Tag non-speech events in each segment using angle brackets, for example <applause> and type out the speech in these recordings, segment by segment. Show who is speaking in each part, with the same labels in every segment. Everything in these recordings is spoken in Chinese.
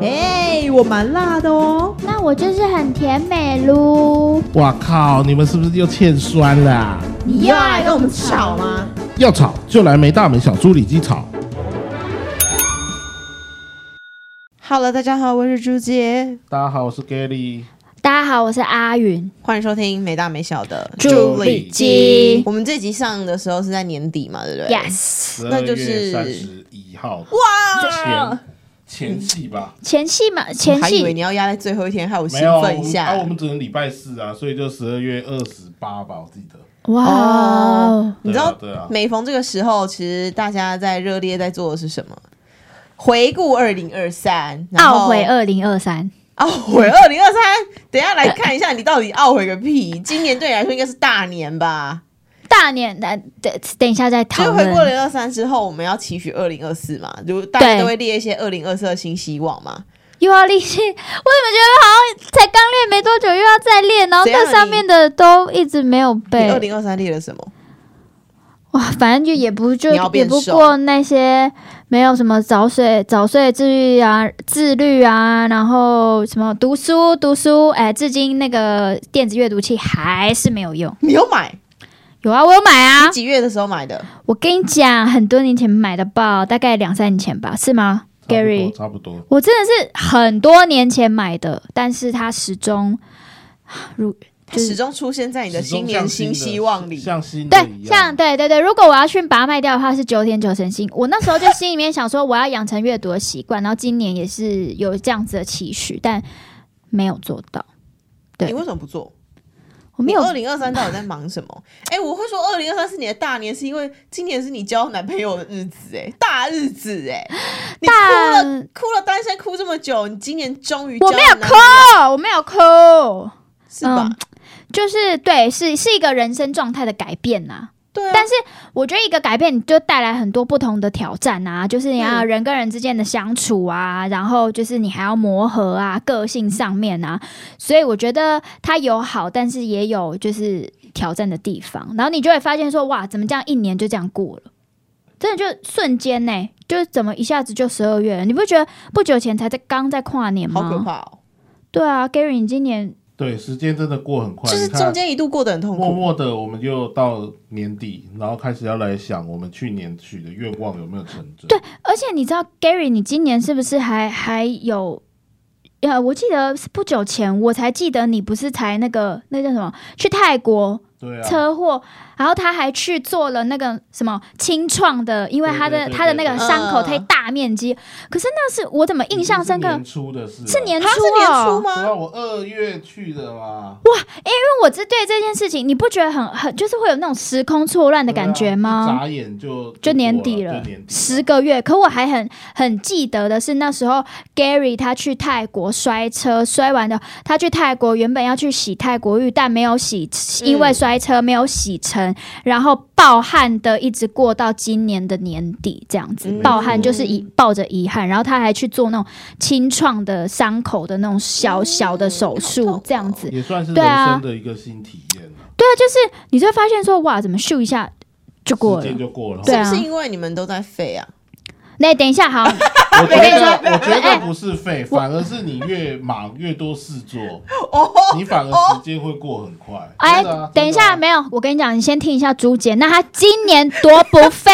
Speaker 1: 哎、我蛮辣的哦。
Speaker 2: 那我就是很甜美噜。
Speaker 3: 哇靠！你们是不是又欠酸了啊、
Speaker 1: 你又要来跟我们吵吗？
Speaker 3: 要吵就来没大没小猪里鸡吵。
Speaker 1: Hello，大家好，我是朱杰，
Speaker 3: 大家好，我是 Gary。
Speaker 2: 大家好，我是阿云，
Speaker 1: 欢迎收听没大没小的
Speaker 2: 朱里基。
Speaker 1: 我们这集上的时候是在年底嘛，对不对
Speaker 2: Yes，
Speaker 1: 那就是
Speaker 3: 三十一号
Speaker 1: 哇，
Speaker 3: 前前戏吧？
Speaker 2: 前戏嘛，前
Speaker 1: 我还以为
Speaker 2: 戏
Speaker 1: 你要压在最后一天，害我兴
Speaker 3: 没有，我
Speaker 1: 奋一下。
Speaker 3: 们啊，我们只能礼拜四啊，所以就十二月二十八吧，我记得。
Speaker 2: 哇哦，
Speaker 1: 你知道，
Speaker 3: 对啊对啊
Speaker 1: 每逢这个时候，其实大家在热烈在做的是什么？回顾二零二三，然后
Speaker 2: 懊悔二零二三，
Speaker 1: 懊悔二零二三。等一下来看一下，你到底懊悔个屁！今年对你来说应该是大年吧？
Speaker 2: 大年的等等一下再讨
Speaker 1: 就是回顾二
Speaker 2: 论。
Speaker 1: 零二三之后，我们要期许二零二四嘛，就大家都会列一些二零二四的新希望嘛。
Speaker 2: 又要练习，我怎么觉得好像才刚练没多久又要再练，然后那上面的都一直没有背
Speaker 1: 二。零二三列了什么？
Speaker 2: 哇，反正就也不就也
Speaker 1: 变
Speaker 2: 不过那些没有什么早睡早睡自律啊、自律啊，然后什么读书读书，哎，至今那个电子阅读器还是没有用。
Speaker 1: 你有买？
Speaker 2: 有啊，我有买啊
Speaker 1: 你。几月的时候买的？
Speaker 2: 我跟你讲，很多年前买的包，大概两三年前吧，是吗，Gary？
Speaker 3: 差不多。
Speaker 2: 我真的是很多年前买的，但是它始终如
Speaker 1: 它始终出现在你的新年新希望里。
Speaker 3: 像新的
Speaker 2: 对
Speaker 3: 一，样
Speaker 2: 像对对对，如果我要去把它卖掉的话，是九点九成新。我那时候就心里面想说，我要养成阅读的习惯，然后今年也是有这样子的期许，但没有做到。对
Speaker 1: 你为什么不做？
Speaker 2: 我没有
Speaker 1: 二零二三到底在忙什么？哎、我会说二零二三是你的大年，是因为今年是你交男朋友的日子、哎，大日子、哎，你哭了哭了单身哭这么久，你今年终于交
Speaker 2: 我没有哭，我没有哭，
Speaker 1: 是吧？
Speaker 2: 嗯就是对，是是一个人生状态的改变呐、
Speaker 1: 对啊，
Speaker 2: 但是我觉得一个改变，你就带来很多不同的挑战啊，就是你要
Speaker 1: 嗯
Speaker 2: 人跟人之间的相处啊，然后就是你还要磨合啊，个性上面啊，所以我觉得它有好，但是也有就是挑战的地方。然后你就会发现说，哇，怎么这样一年就这样过了？真的就瞬间呢、就是怎么一下子就十二月了？你不觉得不久前才在刚在跨年吗？
Speaker 1: 好可怕哦！
Speaker 2: 对啊，Gary，你今年
Speaker 3: 对，时间真的过很快，
Speaker 1: 就是中间一度过得很痛苦。
Speaker 3: 默默的，我们就到年底，然后开始要来想我们去年许的愿望有没有成真。
Speaker 2: 对而且你知道，Gary，你今年是不是还还有？呃，我记得是不久前我才记得你不是才那个那叫什么去泰国
Speaker 3: 对啊，
Speaker 2: 车祸，然后他还去做了那个什么清创的，因为他的
Speaker 3: 对对对
Speaker 2: 他的那个伤口
Speaker 1: 嗯
Speaker 2: 太大面积。可是那是我怎么印象深刻？
Speaker 3: 是年初的事啊，
Speaker 2: 是年初
Speaker 1: 他是年初
Speaker 2: 哦，
Speaker 3: 对啊，
Speaker 1: 吗？
Speaker 3: 我二月去的嘛，哇
Speaker 2: 因为我这对这件事情，你不觉得很很就是会有那种时空错乱的感觉吗？
Speaker 3: 啊眨眼就
Speaker 2: 就年底了
Speaker 3: 就年，底
Speaker 2: 十个月。可我还很很记得的是，那时候 Gary 他去泰国摔车，摔完的他去泰国原本要去洗泰国浴，但没有洗，因为摔车没有洗成，然后抱憾的一直过到今年的年底这样子，
Speaker 1: 嗯
Speaker 2: 暴汗就是遗抱着遗憾，然后他还去做那种清创的伤口的那种小小的手术，这样子。
Speaker 3: 也算是人
Speaker 2: 对啊
Speaker 3: 生的一个新体验啊
Speaker 2: 对啊，就是你就会发现说，哇，怎么咻一下就过了
Speaker 3: 时间？就过了。
Speaker 2: 对啊
Speaker 1: 是不是因为你们都在废啊？
Speaker 2: 那等一下，好，<laughs>
Speaker 3: 我觉
Speaker 2: 跟你
Speaker 3: 得，
Speaker 2: 说
Speaker 3: 我觉得不是废，反而是你越忙越多事做，
Speaker 1: 哦，
Speaker 3: 你反而时间会过很快。
Speaker 2: 哎等一下，没有，我跟你讲，你先听一下朱姐，那她今年多不废？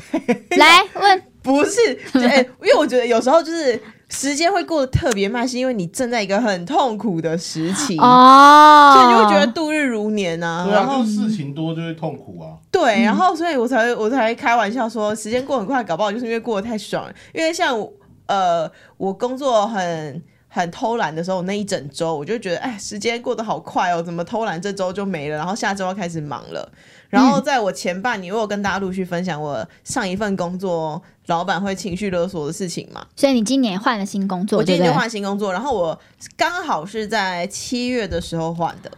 Speaker 2: <laughs> 来问，
Speaker 1: 不是，就哎、因为我觉得有时候就是时间会过得特别慢，是因为你正在一个很痛苦的时期，
Speaker 2: 哦，
Speaker 1: 所以你就会觉得度日如年啊。
Speaker 3: 对啊，
Speaker 1: 然后
Speaker 3: 就事情多就会痛苦啊。
Speaker 1: 对，然后所以我才我才会开玩笑说，时间过很快，搞不好就是因为过得太爽了。因为像我呃，我工作很很偷懒的时候，那一整周我就觉得，哎，时间过得好快哦，怎么偷懒这周就没了，然后下周要开始忙了。然后在我前半年，我有跟大家陆续分享我上一份工作老板会情绪勒索的事情嘛。
Speaker 2: 所以你今年换了新工作，
Speaker 1: 我今年？换新工作，然后我刚好是在七月的时候换的，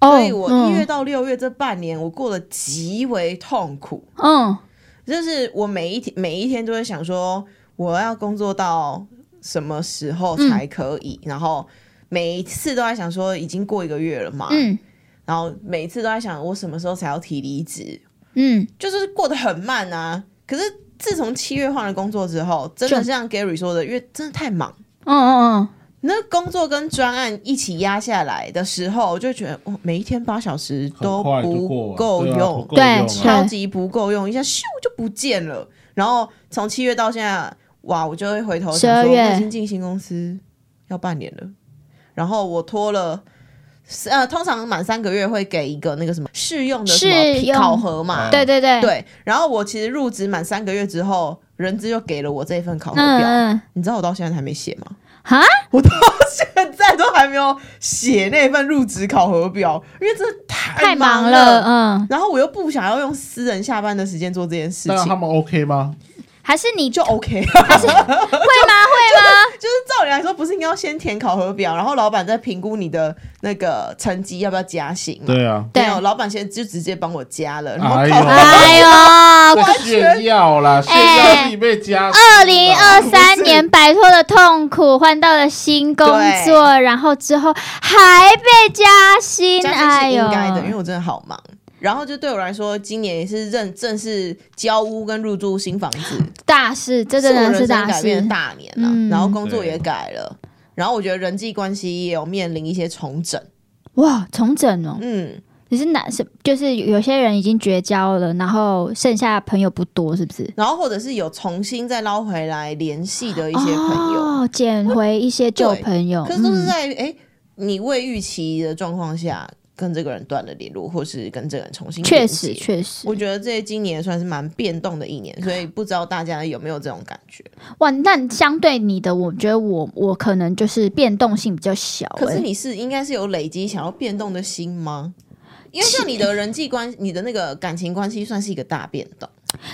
Speaker 2: 哦
Speaker 1: 所以我一月
Speaker 2: 嗯
Speaker 1: 到六月这半年，我过得极为痛苦。
Speaker 2: 嗯
Speaker 1: 就是我每一天每一天都会想说，我要工作到什么时候
Speaker 2: 嗯
Speaker 1: 才可以？然后每一次都在想说，已经过一个月了嘛，
Speaker 2: 嗯
Speaker 1: 然后每一次都在想，我什么时候才要提离职？
Speaker 2: 嗯，
Speaker 1: 就是过得很慢啊。可是自从七月换了工作之后，真的
Speaker 2: 就
Speaker 1: 像 Gary 说的，因为真的太忙。
Speaker 2: 嗯嗯嗯，
Speaker 1: 那工作跟专案一起压下来的时候，我就觉得，哦，每一天八小时都不
Speaker 3: 过
Speaker 1: 够用，
Speaker 2: 对
Speaker 1: 超级不够用，一下咻就不见了。然后从七月到现在，哇，我就会回头想
Speaker 2: 12
Speaker 1: 说，我已经进新公司要半年了，然后我拖了。呃，通常满三个月会给一个那个什么试用的什么
Speaker 2: 试用。
Speaker 1: 考核嘛，
Speaker 2: 对对对，
Speaker 1: 对。然后我其实入职满三个月之后，人资就给了我这份考核表，你知道我到现在还没写吗？
Speaker 2: 啊，
Speaker 1: 我到现在都还没有写那份入职考核表，因为真的太忙
Speaker 2: 了，嗯，
Speaker 1: 然后我又不想要用私人下班的时间做这件事情，
Speaker 3: 那他们 OK 吗？
Speaker 2: 还是你
Speaker 1: 就 OK。
Speaker 2: 还是会吗？<laughs> 会吗？
Speaker 1: 就是照理来说，不是应该要先填考核表，然后老板再评估你的那个成绩要不要加薪吗？
Speaker 3: 对啊，
Speaker 2: 对
Speaker 1: 没有，老板先就直接帮我加了，然后
Speaker 3: 哎呦
Speaker 1: 考核、
Speaker 2: 哎呦，
Speaker 3: 在炫耀啦，炫耀自己被加。
Speaker 2: 二零二三年摆脱了痛苦，换到了新工作，然后之后还被加薪，
Speaker 1: 加薪
Speaker 2: 哎呦，
Speaker 1: 是应该的，因为我真的好忙。然后就对我来说，今年也是正正式交屋跟入住新房子，<laughs>
Speaker 2: 大事，这真的是大事
Speaker 1: 改变。大年了、
Speaker 2: 嗯
Speaker 1: 然后工作也改了，然后我觉得人际关系也有面临一些重整。
Speaker 2: 哇，重整哦，
Speaker 1: 嗯，
Speaker 2: 你是哪是就是有些人已经绝交了，然后剩下朋友不多，是不是？
Speaker 1: 然后或者是有重新再捞回来联系的一些朋友，
Speaker 2: 哦，捡回一些旧朋友，
Speaker 1: 可是都是
Speaker 2: 嗯
Speaker 1: 在哎、诶你未预期的状况下跟这个人断了联络，或是跟这个人重新
Speaker 2: 确实确实
Speaker 1: 我觉得这今年算是蛮变动的一年，所以不知道大家有没有这种感觉？<laughs>
Speaker 2: 哇，那相对你的，我觉得我我可能就是变动性比较小、欸，
Speaker 1: 可是你是应该是有累积想要变动的心吗？因为像你的人际关，你的那个感情关系算是一个大变动，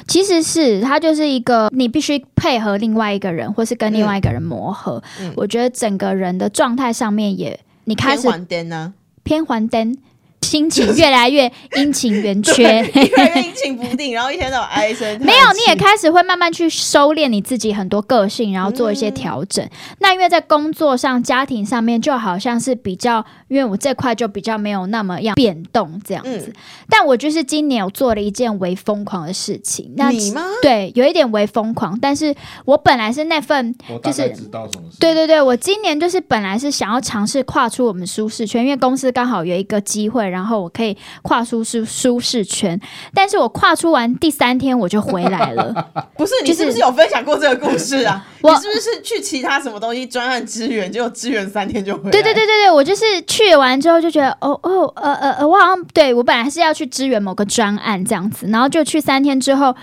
Speaker 2: 其实是它就是一个你必须配合另外一个人，或是跟另外一个人磨合。
Speaker 1: 嗯
Speaker 2: 我觉得整个人的状态上面也，你开始
Speaker 1: 呢，
Speaker 2: 天环灯。心情越来越阴晴圆缺。<laughs>
Speaker 1: 越来越阴晴不定，然后一天到晚唉声。
Speaker 2: 没有，你也开始会慢慢去收敛你自己很多个性，然后做一些调整。那因为在工作上、家庭上面，就好像是比较，因为我这块就比较没有那么样变动这样子。
Speaker 1: 嗯
Speaker 2: 但我就是今年有做了一件为疯狂的事情，那
Speaker 1: 你吗？
Speaker 2: 对，有一点为疯狂，但是我本来是那份，就是
Speaker 3: 知道什么事。
Speaker 2: 对对对，我今年就是本来是想要尝试跨出我们舒适圈，因为公司刚好有一个机会，然后我可以跨出舒舒适圈，但是我跨出完第三天我就回来了。<laughs>
Speaker 1: 不是，你
Speaker 2: 是
Speaker 1: 是不是有分享过这个故事啊？
Speaker 2: 我
Speaker 1: 你是不是去其他什么东西专案支援，结果支援三天就回来？
Speaker 2: 对对对对对，我就是去完之后就觉得，哦哦呃呃呃，我好像对我本来是要去支援某个专案这样子，然后就去三天之后，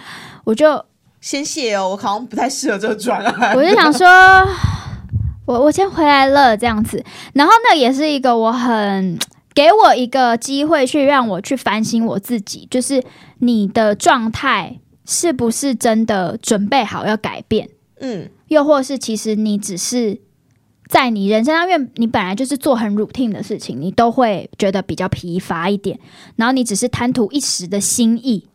Speaker 2: 我就
Speaker 1: 先谢哦，我好像不太适合这个专案。
Speaker 2: 我就想说，<sighs> 我我先回来了这样子，然后那也是一个我很给我一个机会去让我去反省我自己，就是你的状态是不是真的准备好要改变，
Speaker 1: 嗯，
Speaker 2: 又或是其实你只是。在你人生上，因为你本来就是做很 routine 的事情，你都会觉得比较疲乏一点，然后你只是贪图一时的心意，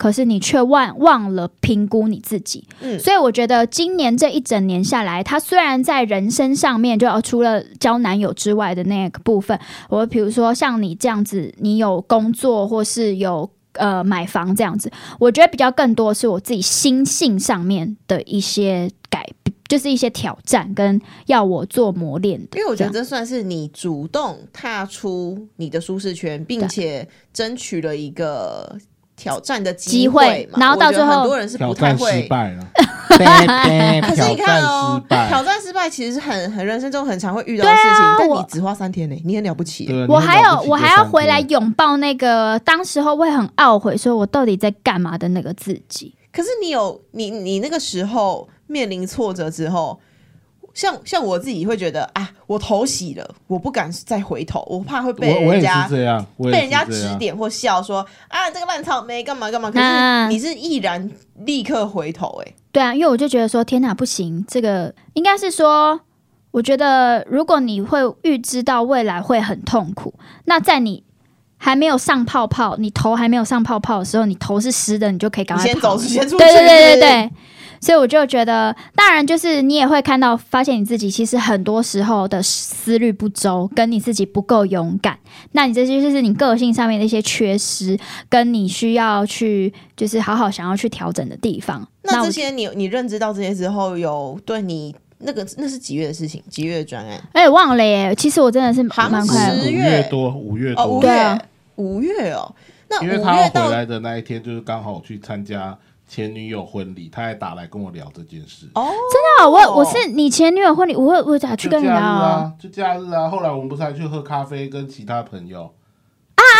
Speaker 2: 可是你却忘忘了评估你自己。
Speaker 1: 嗯
Speaker 2: 所以我觉得今年这一整年下来，他虽然在人生上面，就要除了交男友之外的那个部分，我比如说像你这样子，你有工作或是有。呃，买房这样子，我觉得比较更多是我自己心性上面的一些改，就是一些挑战跟要我做磨练的。
Speaker 1: 因为我觉得
Speaker 2: 这
Speaker 1: 算是你主动踏出你的舒适圈，并且争取了一个挑战的
Speaker 2: 机
Speaker 1: 会嘛。
Speaker 2: 然后到最后
Speaker 1: 很多人是
Speaker 3: 挑
Speaker 1: 不太
Speaker 3: 战失
Speaker 1: 会。
Speaker 3: 败了，<laughs>
Speaker 1: 可是你看哦挑战失败其实是很很人生中很常会遇到的事情，
Speaker 2: 啊
Speaker 1: 但你只花三天呢，你很了不起
Speaker 2: 我
Speaker 3: 你很了不起
Speaker 2: 还有我还要回来
Speaker 3: 天
Speaker 2: 拥抱那个当时候会很懊悔，说我到底在干嘛的那个自己。
Speaker 1: 可是你有你你那个时候面临挫折之后，像像我自己会觉得啊，我头洗了，我不敢再回头，我怕会被人家被人家指点或笑说啊，这个烂草莓干嘛干嘛。可
Speaker 2: 啊
Speaker 1: 是你是毅然立刻回头、哎，
Speaker 2: 对啊，因为我就觉得说，天哪，不行，这个应该是说，我觉得如果你会预知到未来会很痛苦，那在你还没有上泡泡，你头还没有上泡泡的时候，你头是湿的，你就可以赶快跑
Speaker 1: 先走，先出去。
Speaker 2: 对对对。所以我就觉得，当然就是你也会看到，发现你自己其实很多时候的思虑不周，跟你自己不够勇敢，那你这些就是你个性上面的一些缺失，跟你需要去就是好好想要去调整的地方。
Speaker 1: 那这些你你认知到这些之后，有对你那个那是几月的事情？几月的专案？
Speaker 2: 哎、忘了耶，其实我真的是
Speaker 1: 好
Speaker 2: 蛮快的。
Speaker 1: 十
Speaker 3: 五月多，五月
Speaker 1: 哦，五
Speaker 3: 多，
Speaker 2: 对
Speaker 1: 五月哦。那
Speaker 3: 因为他要回来的那一天，就是刚好我去参加前女友婚礼，他还打来跟我聊这件事。
Speaker 1: 哦，
Speaker 2: 真的我我是你前女友婚礼，我我咋去跟你聊啊？
Speaker 3: 啊，就假日啊。后来我们不是还去喝咖啡，跟其他朋友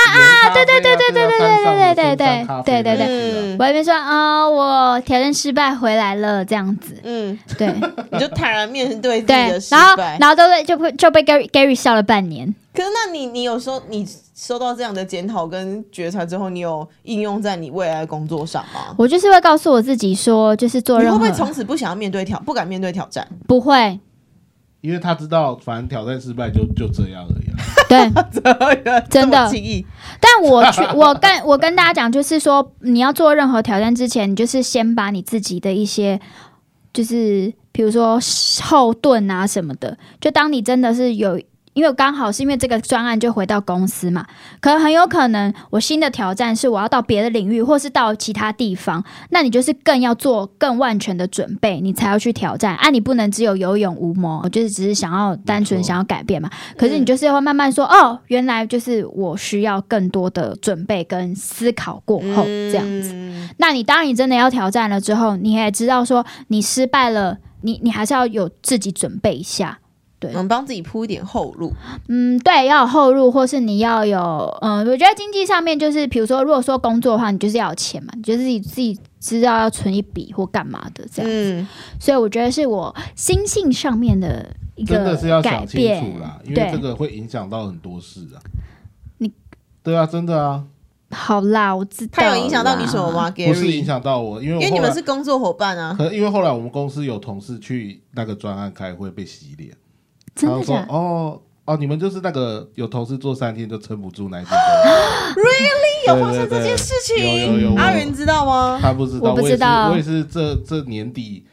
Speaker 3: 啊啊啊！对对对对对对
Speaker 2: 对对对对对对
Speaker 3: 对
Speaker 1: 嗯
Speaker 2: 我还没说啊、我挑战失败回来了这样子，
Speaker 1: 嗯，
Speaker 2: 对
Speaker 1: 你就坦然面对自己
Speaker 2: 对
Speaker 1: 的，失
Speaker 2: 然后。然后都被就被就被 Gary Gary 笑了半年。
Speaker 1: 可是，那你你有时候你收到这样的检讨跟觉察之后，你有应用在你未来的工作上吗？
Speaker 2: 我就是会告诉我自己说，就是做
Speaker 1: 你会不会从此不想要面对挑，不敢面对挑战？
Speaker 2: 不会，
Speaker 3: 因为他知道，反正挑战失败就就这样而已、啊。
Speaker 2: 对。<laughs> 真的
Speaker 1: 轻易
Speaker 2: 但我去，<laughs> 我跟我跟大家讲，就是说，你要做任何挑战之前，你就是先把你自己的一些，就是比如说后盾啊什么的，就当你真的是有。因为刚好是因为这个专案就回到公司嘛，可能很有可能我新的挑战是我要到别的领域，或是到其他地方，那你就是更要做更万全的准备，你才要去挑战啊！你不能只有有勇无谋，就是只是想要单纯想要改变嘛。可是你就是会慢慢说，哦，原来就是我需要更多的准备跟思考过后这样子。
Speaker 1: 嗯
Speaker 2: 那你当你真的要挑战了之后，你也知道说你失败了，你你还是要有自己准备一下。
Speaker 1: 我们帮自己铺一点后路。
Speaker 2: 嗯，对，要有后路，或是你要有，嗯，我觉得经济上面就是，比如说，如果说工作的话，你就是要有钱嘛，你就自己自己知道要存一笔或干嘛的这样。
Speaker 1: 嗯，
Speaker 2: 所以我觉得是我心性上面的一个
Speaker 3: 真的是要
Speaker 2: 改
Speaker 3: 想清
Speaker 2: 变
Speaker 3: 楚啦，因为
Speaker 2: 对
Speaker 3: 这个会影响到很多事啊。
Speaker 2: 你
Speaker 3: 对啊，真的啊，
Speaker 2: 好啦，我知道。
Speaker 1: 它有影响到你什么？吗？
Speaker 3: 不是影响到我，因为
Speaker 1: 因为你们是工作伙伴啊。
Speaker 3: 可能因为后来我们公司有同事去那个专案开会被洗脸，
Speaker 2: 真的假？的？
Speaker 3: 哦哦，你们就是那个有同事做三天就撑不住那一间公司
Speaker 1: Really 有发生这件事情？
Speaker 3: 有有有
Speaker 1: 阿云知道吗？
Speaker 3: 他不知道，
Speaker 2: 我不
Speaker 3: 也是
Speaker 2: 知道。
Speaker 3: 我也是这这年底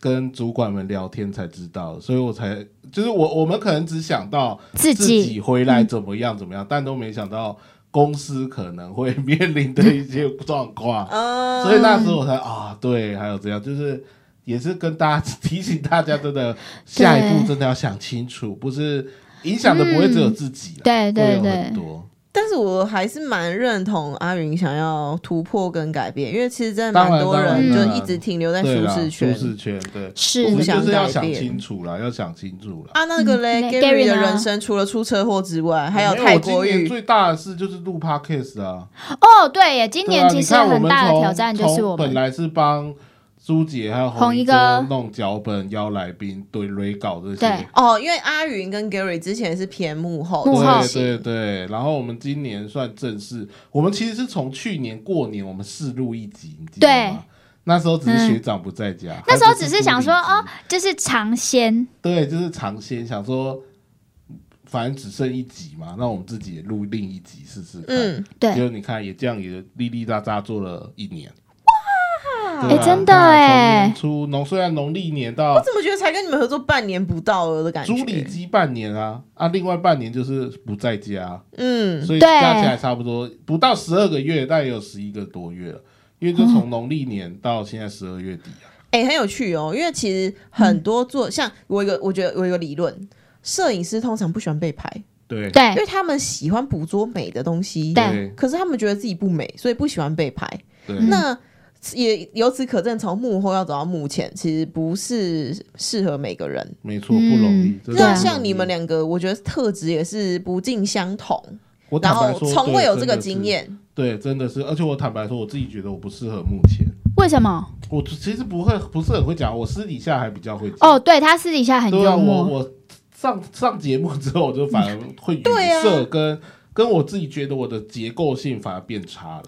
Speaker 3: 跟主管们聊天才知道，所以我才就是我我们可能只想到自
Speaker 2: 自己
Speaker 3: 己回来怎么样怎么样，但都没想到公司可能会面临的一些状况，
Speaker 1: 嗯，<laughs>
Speaker 3: 所以那时候我才啊，对，还有这样，就是也是跟大家提醒大家，真 <laughs> 的下一步真的要想清楚，不是影响的不会只有自己啦，
Speaker 2: 对对
Speaker 3: 会有
Speaker 2: 对
Speaker 3: 很，多。
Speaker 1: 但是我还是蛮认同阿云想要突破跟改变，因为其实真的蛮多人就一直停留在舒适圈。
Speaker 3: 舒适圈，对，
Speaker 2: 是
Speaker 3: 我们就是要想清楚了，要想清楚了。
Speaker 1: 啊，那个嘞、
Speaker 2: Gary
Speaker 1: 的人生除了出车祸之外，还有
Speaker 3: 没
Speaker 1: 泰
Speaker 3: 我今年
Speaker 1: 国语。
Speaker 3: 最大的事就是录 podcast 啊。
Speaker 2: 哦，对耶，今年其实很大的挑战就是
Speaker 3: 从
Speaker 2: 我们
Speaker 3: 本来是帮朱姐还有
Speaker 2: 红
Speaker 3: 一
Speaker 2: 一哥
Speaker 3: 弄脚本、邀来宾、对蕊稿这些。
Speaker 2: 对。
Speaker 1: 哦，因为阿云跟 Gary 之前是偏幕后
Speaker 2: 幕后。
Speaker 3: 对对对，然后我们今年算正式，我们其实是从去年过年我们试录一集，你记得
Speaker 2: 对。
Speaker 3: 吗？那时候只是学长不在家，
Speaker 2: 那时候只是想说哦，就是尝鲜，
Speaker 3: 对，就是尝鲜，想说反正只剩一集嘛，那我们自己也录另一集试试看。
Speaker 1: 嗯，
Speaker 2: 对。
Speaker 3: 结果你看，也这样也哩哩喳喳做了一年。哇
Speaker 2: 哎真的哎
Speaker 3: 从年初农虽然农历年到
Speaker 1: 我怎么觉得才跟你们合作半年不到了的感觉？
Speaker 3: 猪里鸡半年啊啊，另外半年就是不在家，
Speaker 1: 嗯，
Speaker 3: 所以
Speaker 2: 对
Speaker 3: 加起来差不多不到十二个月，但也有十一个多月了。因为就从农历年到现在十二月底啊，
Speaker 1: 哎、很有趣哦，因为其实很多做、像我有一个，我觉得我有一个理论，摄影师通常不喜欢被拍，
Speaker 3: 对。
Speaker 2: 对。
Speaker 1: 因为他们喜欢捕捉美的东西，
Speaker 2: 对。
Speaker 3: 对
Speaker 1: 可是他们觉得自己不美，所以不喜欢被拍。那也由此可证，从幕后要走到幕前，其实不是适合每个人。
Speaker 3: 没错，不容易。
Speaker 2: 嗯
Speaker 1: 那像你们，两个，我觉得特质也是不尽相同，
Speaker 3: 我
Speaker 1: 然
Speaker 3: 坦白说，
Speaker 1: 后从未有这个经。验。
Speaker 3: 对，真的是，而且我坦白说，我自己觉得我不适合目前。
Speaker 2: 为什么？
Speaker 3: 我其实不会，不是很会讲，我私底下还比较会讲。
Speaker 2: 哦，对他私底下很
Speaker 3: 对啊，我
Speaker 2: 幽默，
Speaker 3: 我上上节目之后，我就反而会语 <laughs>
Speaker 1: 对啊
Speaker 3: 塞跟跟我自己觉得我的结构性反而变差了。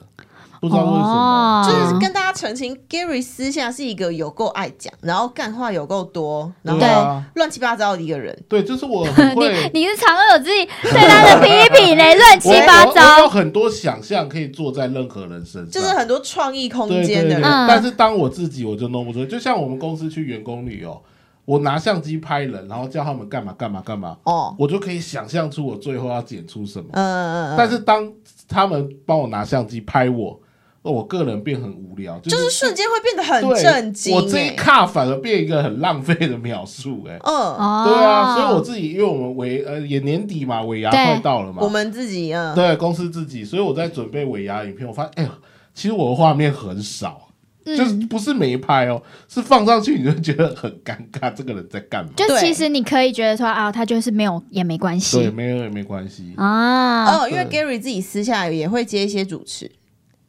Speaker 3: 不知道为什么，
Speaker 2: 哦
Speaker 1: 就是跟大家澄清，Gary 私下是一个有够爱讲，然后干话有够多，然后乱七八糟的一个人。
Speaker 3: 对，就是我很 <laughs> 会。
Speaker 2: 你是常有自己对他的批评嘞，乱七八
Speaker 3: 糟有。很多想象可以做在任何人身上，
Speaker 1: 就是很多创意空。间的人，
Speaker 2: 嗯
Speaker 3: 但是当我自己我就弄不出来，就像我们公司去员工旅游，我拿相机拍人，然后叫他们干嘛干嘛干嘛，
Speaker 1: 哦，
Speaker 3: 我就可以想象出我最后要剪出什么。
Speaker 1: 嗯嗯嗯，
Speaker 3: 但是当他们帮我拿相机拍我，我个人变很无聊，就
Speaker 1: 就是瞬间会变得很
Speaker 3: 对
Speaker 1: 震惊、
Speaker 3: 我这一
Speaker 1: 欸
Speaker 3: 卡反而变一个很浪费的描述、哎。
Speaker 1: 嗯，
Speaker 2: 哦，
Speaker 3: 对啊，所以我自己，因为我们尾呃也年底嘛，尾牙快到了嘛，
Speaker 1: 我们自己嗯，
Speaker 3: 对公司自己，所以我在准备尾牙影片，我发现，哎呦，其实我的画面很少，就是
Speaker 2: 嗯，
Speaker 3: 不是没拍哦，是放上去你就觉得很尴尬，这个人在干嘛？
Speaker 2: 就其实你可以觉得说啊，他就是没有也没关系
Speaker 3: 对，
Speaker 2: 系
Speaker 3: 没有也没关系，
Speaker 2: 啊。
Speaker 1: 哦，因为 Gary 自己私下也会接一些主持，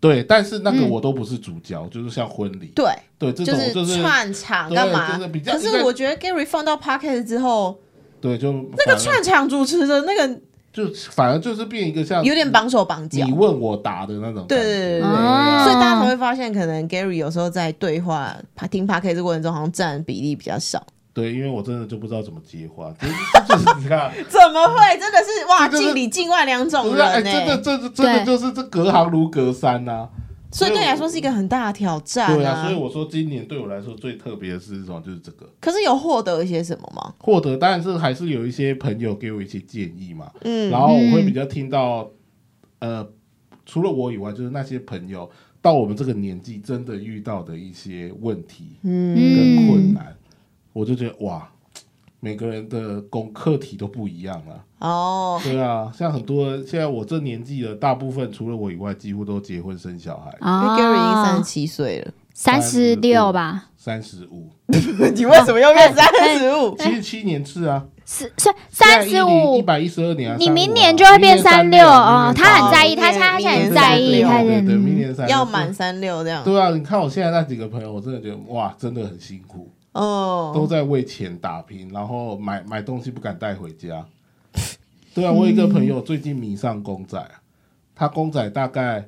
Speaker 3: 对，但是那个
Speaker 2: 嗯。
Speaker 3: 我都不是主角，就是像婚礼，
Speaker 1: 对，
Speaker 3: 对，这
Speaker 1: 就是
Speaker 3: 种就是
Speaker 1: 串场干嘛？
Speaker 3: 就是比？较
Speaker 1: 可是我觉得 Gary 放到 Podcast 之后，
Speaker 3: 对，就
Speaker 1: 那个串场主持的那个
Speaker 3: 就反而就是变一个像
Speaker 1: 有点绑手绑脚。
Speaker 3: 你，问我答的那种，
Speaker 1: 对对对对所以大家才会发现，可能 Gary 有时候在对话、听 Podcast 的过程中，好像占的比例比较少。
Speaker 3: 对，因为我真的就不知道怎么接话，就 <laughs> 是就是你看。<laughs>
Speaker 1: 怎么会？真的是哇，
Speaker 3: 这就是
Speaker 1: 境里境外两种人呢、
Speaker 3: 真的，这真的就是这隔行如隔山呐、
Speaker 1: 所以对你来说是一个很大的挑战
Speaker 3: 对啊，所以我说今年对我来说最特别的是什么？就是这个
Speaker 1: 可是有获得一些什么吗？
Speaker 3: 获得，当然是还是有一些朋友给我一些建议嘛，
Speaker 1: 嗯
Speaker 3: 然后我会比较听到，呃，除了我以外，就是那些朋友到我们这个年纪真的遇到的一些问题
Speaker 1: 嗯
Speaker 3: 跟困难，我就觉得哇。每个人的功课题都不一样了，
Speaker 1: 哦，
Speaker 3: 对啊，像很多现在我这年纪的大部分除了我以外，几乎都结婚生小孩，
Speaker 1: 因为 Gary 已经三十
Speaker 2: 哦，
Speaker 1: 七岁了，
Speaker 2: 三十六吧，
Speaker 3: 三十五，<laughs>
Speaker 1: 你为什么要变三十五？
Speaker 3: 七十七年制啊，
Speaker 2: 是是三十五一，
Speaker 3: 百一十二年啊，
Speaker 2: 你
Speaker 3: 35啊。
Speaker 2: 明年就会变
Speaker 3: 三
Speaker 2: 六哦。他很
Speaker 1: 哦
Speaker 2: 在意，他他现在很在意
Speaker 1: ，36
Speaker 2: 他
Speaker 3: 对对，明年三
Speaker 1: 要满三六这样。
Speaker 3: 对啊，你看我现在那几个朋友，我真的觉得哇，真的很辛苦，都
Speaker 1: 哦，
Speaker 3: 在为钱打拼，然后买买东西不敢带回家。对啊，我有一个朋友最近迷上公仔啊，他公仔大概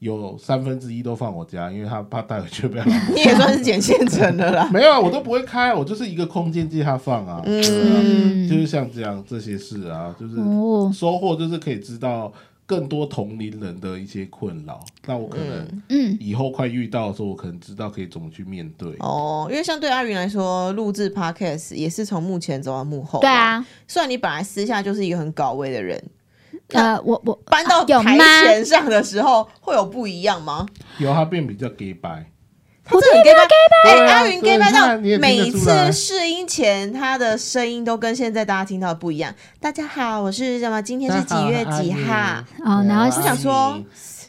Speaker 3: 有三分之一都放我家，因为他怕带回去被 <laughs>
Speaker 1: 你也算是捡现成的啦。<laughs>
Speaker 3: 没有啊，我都不会开，我就是一个空间借他放啊。
Speaker 2: 嗯
Speaker 3: 就是像这样这些事啊，就是
Speaker 2: 哦，
Speaker 3: 收获，就是可以知道更多同龄人的一些困扰。那我可能
Speaker 2: 嗯，
Speaker 3: 以后快遇到的时候，我可能知道可以怎么去面对。
Speaker 1: 哦，因为像对阿云来说，录制 podcast 也是从幕前走到幕后。
Speaker 2: 对，啊，
Speaker 1: 虽然你本来私下就是一个很搞位的人，
Speaker 2: 呃，我我
Speaker 1: 搬到台前上的时候会有不一样吗？
Speaker 3: 有他变比较 gay 白，
Speaker 1: 他真的很 gay 吧？哎，阿云
Speaker 3: 看
Speaker 1: 到每次试音前，他的声音都跟现在大家听到的不一样。大家好，我是什么？今天是几月几号？
Speaker 2: 哦然后
Speaker 3: 我
Speaker 1: 我想说，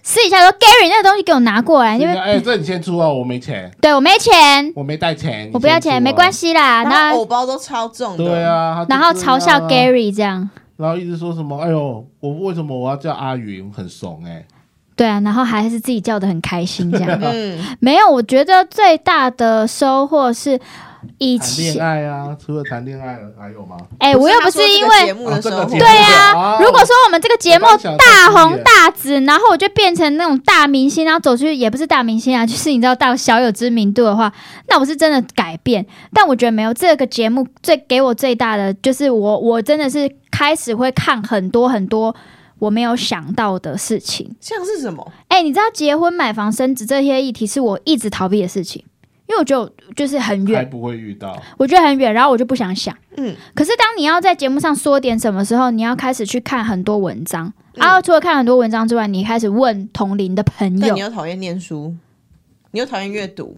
Speaker 2: 私底下说 Gary 那个东西给我拿过来，因为
Speaker 3: 哎，这你先出啊，我没钱，
Speaker 2: 对我没钱，
Speaker 3: 我没带钱，
Speaker 2: 我不要钱，没关
Speaker 3: 系。
Speaker 2: 啦。
Speaker 1: 然
Speaker 2: 那
Speaker 1: 后偶包都超重的。
Speaker 3: 对，啊，
Speaker 2: 然后嘲笑
Speaker 3: 啊
Speaker 2: Gary 这样，
Speaker 3: 然后一直说什么，哎呦，我为什么我要叫阿云，很怂哎。
Speaker 2: 对啊，然后还是自己叫的很开心这样。
Speaker 1: 嗯，
Speaker 2: 没有，我觉得最大的收获是以
Speaker 3: 谈恋
Speaker 2: 前，
Speaker 3: 爱啊，除了谈恋爱还有吗？
Speaker 2: 哎，我又不是因为
Speaker 1: 节目的时候，
Speaker 2: 对啊
Speaker 3: 哦
Speaker 2: 如果说我们这个节目大红大紫，然后我就变成那种大明星，然后走出去也不是大明星啊，就是你知道到小有知名度的话，那我是真的改变。但我觉得没有这个节目最给我最大的就是我我真的是开始会看很多很多我没有想到的事情。
Speaker 1: 像是什么？
Speaker 2: 哎、你知道结婚、买房、升职这些议题是我一直逃避的事情，因为我觉得就是很远，
Speaker 3: 还不会遇到，
Speaker 2: 我觉得很远，然后我就不想想。
Speaker 1: 嗯，
Speaker 2: 可是当你要在节目上说点什么时候，你要开始去看很多文章，
Speaker 1: 嗯。
Speaker 2: 然后除了看很多文章之外，你开始问同龄的朋友。
Speaker 1: 你又讨厌念书，你又讨厌阅读，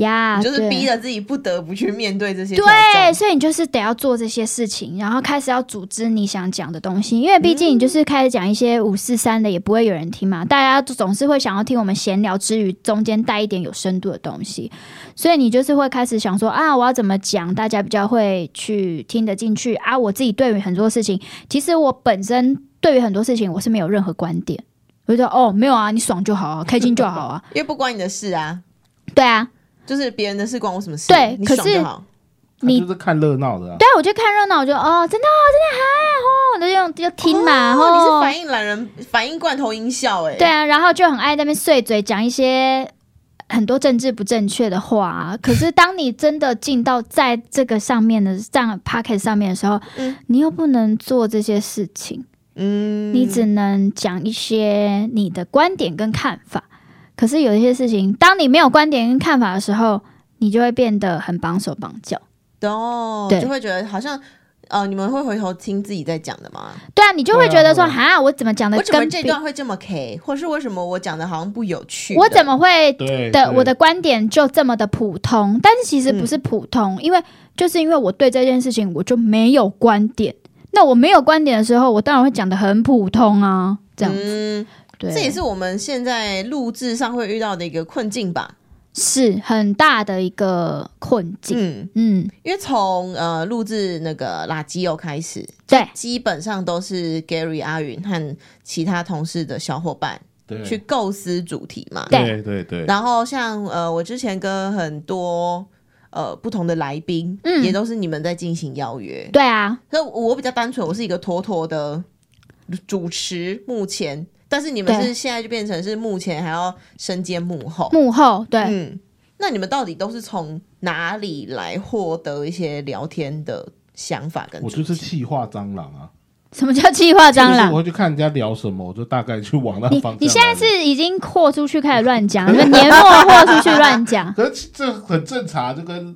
Speaker 2: 呀，
Speaker 1: 你就是逼着自己不得不去面对这些挑
Speaker 2: 对，
Speaker 1: 战。
Speaker 2: 所以你就是得要做这些事情，然后开始要组织你想讲的东西，因为毕竟你就是开始讲一些五四三的，也不会有人听嘛。大家总是会想要听我们闲聊之余，中间带一点有深度的东西，所以你就是会开始想说啊，我要怎么讲，大家比较会去听得进去。啊。我自己对于很多事情，其实我本身对于很多事情我是没有任何观点，我就说哦，没有啊，你爽就好啊，开心就好啊，<laughs>
Speaker 1: 因为不关你的事啊，
Speaker 2: 对啊，
Speaker 1: 就是别人的事关我什么事？你
Speaker 2: 对可是
Speaker 1: 就好。
Speaker 2: 你
Speaker 3: 他就是看热闹的啊。
Speaker 2: 对啊，我就看热闹，我就哦，真的哦，真的还哦，我就用就听嘛，然
Speaker 1: 哦，
Speaker 2: 后
Speaker 1: 你是反应懒人，反应罐头音效哎。
Speaker 2: 对啊，然后就很爱在那边碎嘴讲一些很多政治不正确的话、啊。可是当你真的进到在这个上面的这样 p o c k e t 上面的时候，
Speaker 1: 嗯
Speaker 2: 你又不能做这些事情，
Speaker 1: 嗯，
Speaker 2: 你只能讲一些你的观点跟看法。可是有一些事情，当你没有观点跟看法的时候，你就会变得很绑手绑脚。
Speaker 1: 哦，
Speaker 2: 对
Speaker 1: 就会觉得好像呃，你们会回头听自己在讲的吗？
Speaker 2: 对啊，你就会觉得说，
Speaker 3: 对
Speaker 2: 哈，我怎么讲的
Speaker 1: 为什么这段会这么 K，或是为什么我讲的好像不有趣？
Speaker 2: 我怎么会的我的观点就这么的普通，但是其实不是普通，因为就是因为我对这件事情我就没有观点。那我没有观点的时候，我当然会讲的很普通啊，这样子。
Speaker 1: 嗯，
Speaker 2: 对，
Speaker 1: 这也是我们现在录制上会遇到的一个困境吧？
Speaker 2: 是很大的一个困境。
Speaker 1: 嗯，
Speaker 2: 嗯，
Speaker 1: 因为从呃录制那个垃圾油开始，
Speaker 2: 对，
Speaker 1: 基本上都是 Gary 阿云和其他同事的小伙伴
Speaker 3: 对
Speaker 1: 去构思主题嘛。
Speaker 3: 对对对，
Speaker 1: 然后像呃，我之前跟很多呃不同的来宾，
Speaker 2: 嗯
Speaker 1: 也都是你们在进行邀约。
Speaker 2: 对啊，
Speaker 1: 那我比较单纯，我是一个妥妥的主持，目前，但是你们是现在就变成是目前还要身兼幕后。
Speaker 2: 幕后对，
Speaker 1: 嗯，那你们到底都是从哪里来获得一些聊天的想法跟
Speaker 3: 我？就是气化蟑螂啊，
Speaker 2: 什么叫气化蟑
Speaker 3: 就是
Speaker 2: 螂
Speaker 3: 我？会去看人家聊什么，我就大概去往那方向。
Speaker 2: 你现在是已经豁出去开始乱讲，<laughs> 你们年末豁出去乱讲。
Speaker 3: 可是这很正常，就跟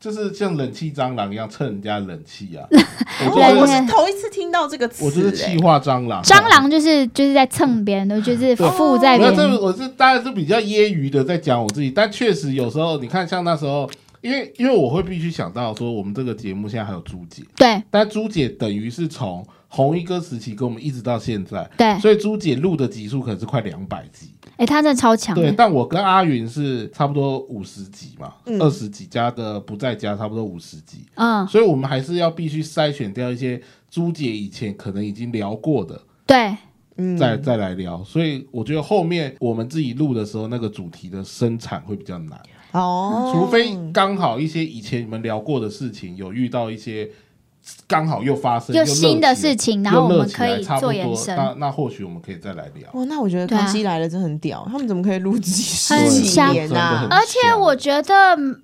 Speaker 3: 就是像冷气蟑螂一样蹭人家冷气啊。<laughs> 我
Speaker 1: 哦我
Speaker 3: 是
Speaker 1: 是头一次听到这个词、
Speaker 3: 我就是
Speaker 1: 欸。
Speaker 3: 气化蟑螂，
Speaker 2: 蟑螂就是就是在蹭别人的，就是附在
Speaker 3: 没有，
Speaker 2: 别人。
Speaker 3: 这我是当然是比较揶揄的在讲我自己，但确实有时候你看，像那时候，因为因为我会必须想到说，我们这个节目现在还有朱姐，
Speaker 2: 对。
Speaker 3: 但朱姐等于是从红一哥时期跟我们一直到现在，
Speaker 2: 对，
Speaker 3: 所以朱姐录的集数可能是快两百集。
Speaker 2: 哎，她真的超强
Speaker 3: 对，但我跟阿云是差不多五十集嘛，
Speaker 1: 嗯。
Speaker 3: 二十、集加的不在家，差不多五十集，
Speaker 2: 嗯，
Speaker 3: 所以我们还是要必须筛选掉一些朱姐以前可能已经聊过的，
Speaker 2: 对。
Speaker 1: 嗯。
Speaker 3: 再再来聊。所以我觉得后面我们自己录的时候，那个主题的生产会比较难，
Speaker 1: 哦，
Speaker 3: 除非刚好一些以前你们聊过的事情有遇到一些刚好又发生
Speaker 2: 又新的事情，然后我们可以
Speaker 3: 差不多
Speaker 2: 做延伸。
Speaker 3: 那那或许我们可以再来聊。
Speaker 1: 哇，那我觉得《康熙来了》真的很屌，他们怎么可以录几十年啊？
Speaker 2: 而且我觉得嗯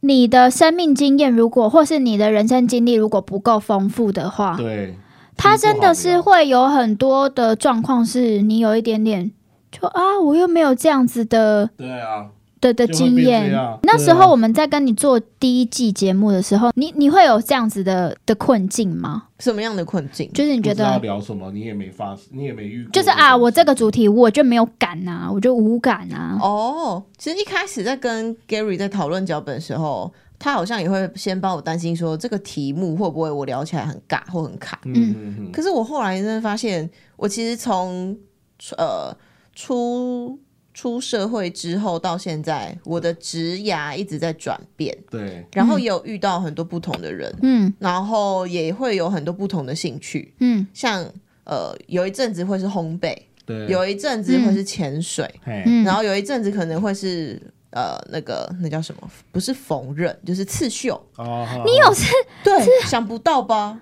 Speaker 2: 你的生命经验如果，或是你的人生经历如果不够丰富的话，
Speaker 3: 对，
Speaker 2: 它
Speaker 3: 其实不好
Speaker 2: 真的是会有很多的状况，是你有一点点就啊，我又没有这样子的
Speaker 3: 对啊，
Speaker 2: 的经验。那时候我们在跟你做第一季节目的时候，你你会有这样子的的困境吗？
Speaker 1: 什么样的困境？
Speaker 2: 就是你觉得
Speaker 3: 聊什么，你也没发，你也没遇过，
Speaker 2: 就是啊，我这个主题我就没有感啊，我就无感啊。
Speaker 1: 哦，其实一开始在跟 Gary 在讨论脚本的时候，他好像也会先帮我担心说这个题目会不会我聊起来很尬或很卡。
Speaker 3: 嗯嗯嗯，
Speaker 1: 可是我后来真的发现，我其实从呃出出社会之后到现在，我的职涯一直在转变，
Speaker 3: 对，
Speaker 1: 然后也有遇到很多不同的人，
Speaker 2: 嗯。
Speaker 1: 然后也会有很多不同的兴趣，
Speaker 2: 嗯。
Speaker 1: 像呃有一阵子会是烘焙，
Speaker 3: 对，
Speaker 1: 有一阵子会是潜水，
Speaker 2: 嗯，
Speaker 1: 然后有一阵子可能会是呃那个那叫什么？不是缝纫，就是刺绣。
Speaker 3: 哦，
Speaker 2: 你有是
Speaker 1: 对，想不到吧？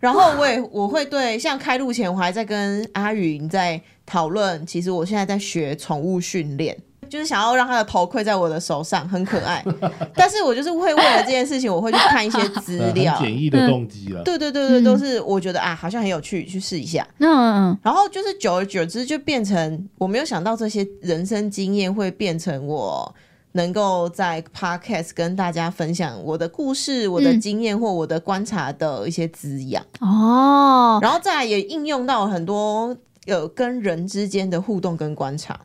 Speaker 1: 然后我也我会对，像开录前我还在跟阿云在讨论，其实我现在在学宠物训练。就是想要让他的头盔在我的手上，很可爱。<laughs> 但是我就是会为了这件事情，我会去看一些 <laughs> 资料。
Speaker 3: 简易的动机了，
Speaker 1: 对对对对，
Speaker 2: 嗯
Speaker 1: 都是我觉得啊，好像很有趣，去试一下。
Speaker 2: 嗯嗯
Speaker 1: 然后就是久而久之，就变成我没有想到这些人生经验会变成我能够在 podcast 跟大家分享我的故事、我的
Speaker 2: 嗯。
Speaker 1: 经验或我的观察的一些滋养，
Speaker 2: 嗯哦，
Speaker 1: 然后再来也应用到很多有跟人之间的互动跟观察，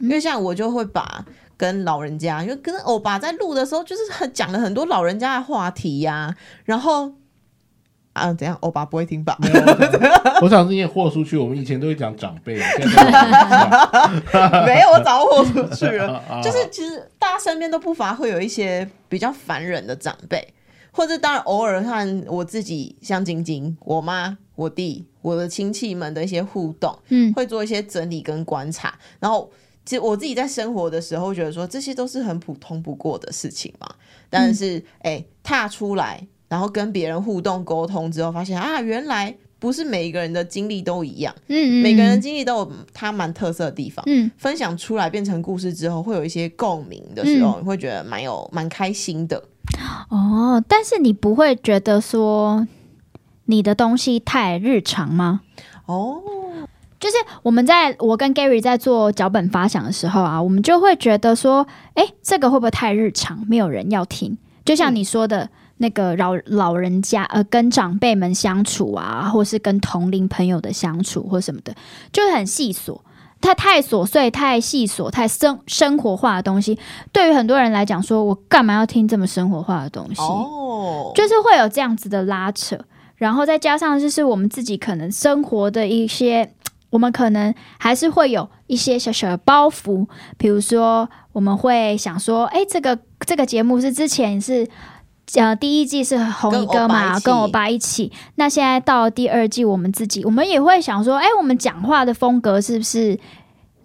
Speaker 1: 因为像我就会把。跟老人家，因为跟欧巴在录的时候，就是很讲了很多老人家的话题呀、然后啊，怎样？欧巴不会听吧？
Speaker 3: 没有，我想是你也豁出去，我们以前都会讲长辈，<laughs>
Speaker 1: 没有，我早豁出去了。<laughs>
Speaker 3: 啊
Speaker 1: 就是其实大家身边都不乏会有一些比较烦人的长辈，或者当然偶尔看我自己像晶晶、我妈、我弟、我的亲戚们的一些互动，
Speaker 2: 嗯
Speaker 1: 会做一些整理跟观察。然后其实我自己在生活的时候，觉得说这些都是很普通不过的事情嘛。但是哎、踏出来。然后跟别人互动沟通之后，发现啊，原来不是每一个人的经历都一样，
Speaker 2: 嗯嗯，
Speaker 1: 每个人的经历都有他蛮特色的地方。
Speaker 2: 嗯
Speaker 1: 分享出来变成故事之后，会有一些共鸣的时候，
Speaker 2: 嗯
Speaker 1: 你会觉得蛮有蛮开心的。
Speaker 2: 哦，但是你不会觉得说你的东西太日常吗？
Speaker 1: 哦，
Speaker 2: 就是我们在我跟 Gary 在做脚本发想的时候啊，我们就会觉得说，哎，这个会不会太日常，没有人要听？就像你说的那个老老人家，呃，跟长辈们相处啊，或是跟同龄朋友的相处或什么的，就很细琐。它太琐碎、太细琐、太生生活化的东西，对于很多人来讲，说我干嘛要听这么生活化的东西？
Speaker 1: 哦，
Speaker 2: 就是会有这样子的拉扯，然后再加上就是我们自己可能生活的一些，我们可能还是会有一些小小的包袱，比如说我们会想说，哎，这个这个节目是之前是。呃，第一季是红一哥嘛，
Speaker 1: 跟
Speaker 2: 跟我爸一起。那现在到第二季，我们自己，我们也会想说，哎，我们讲话的风格是不是，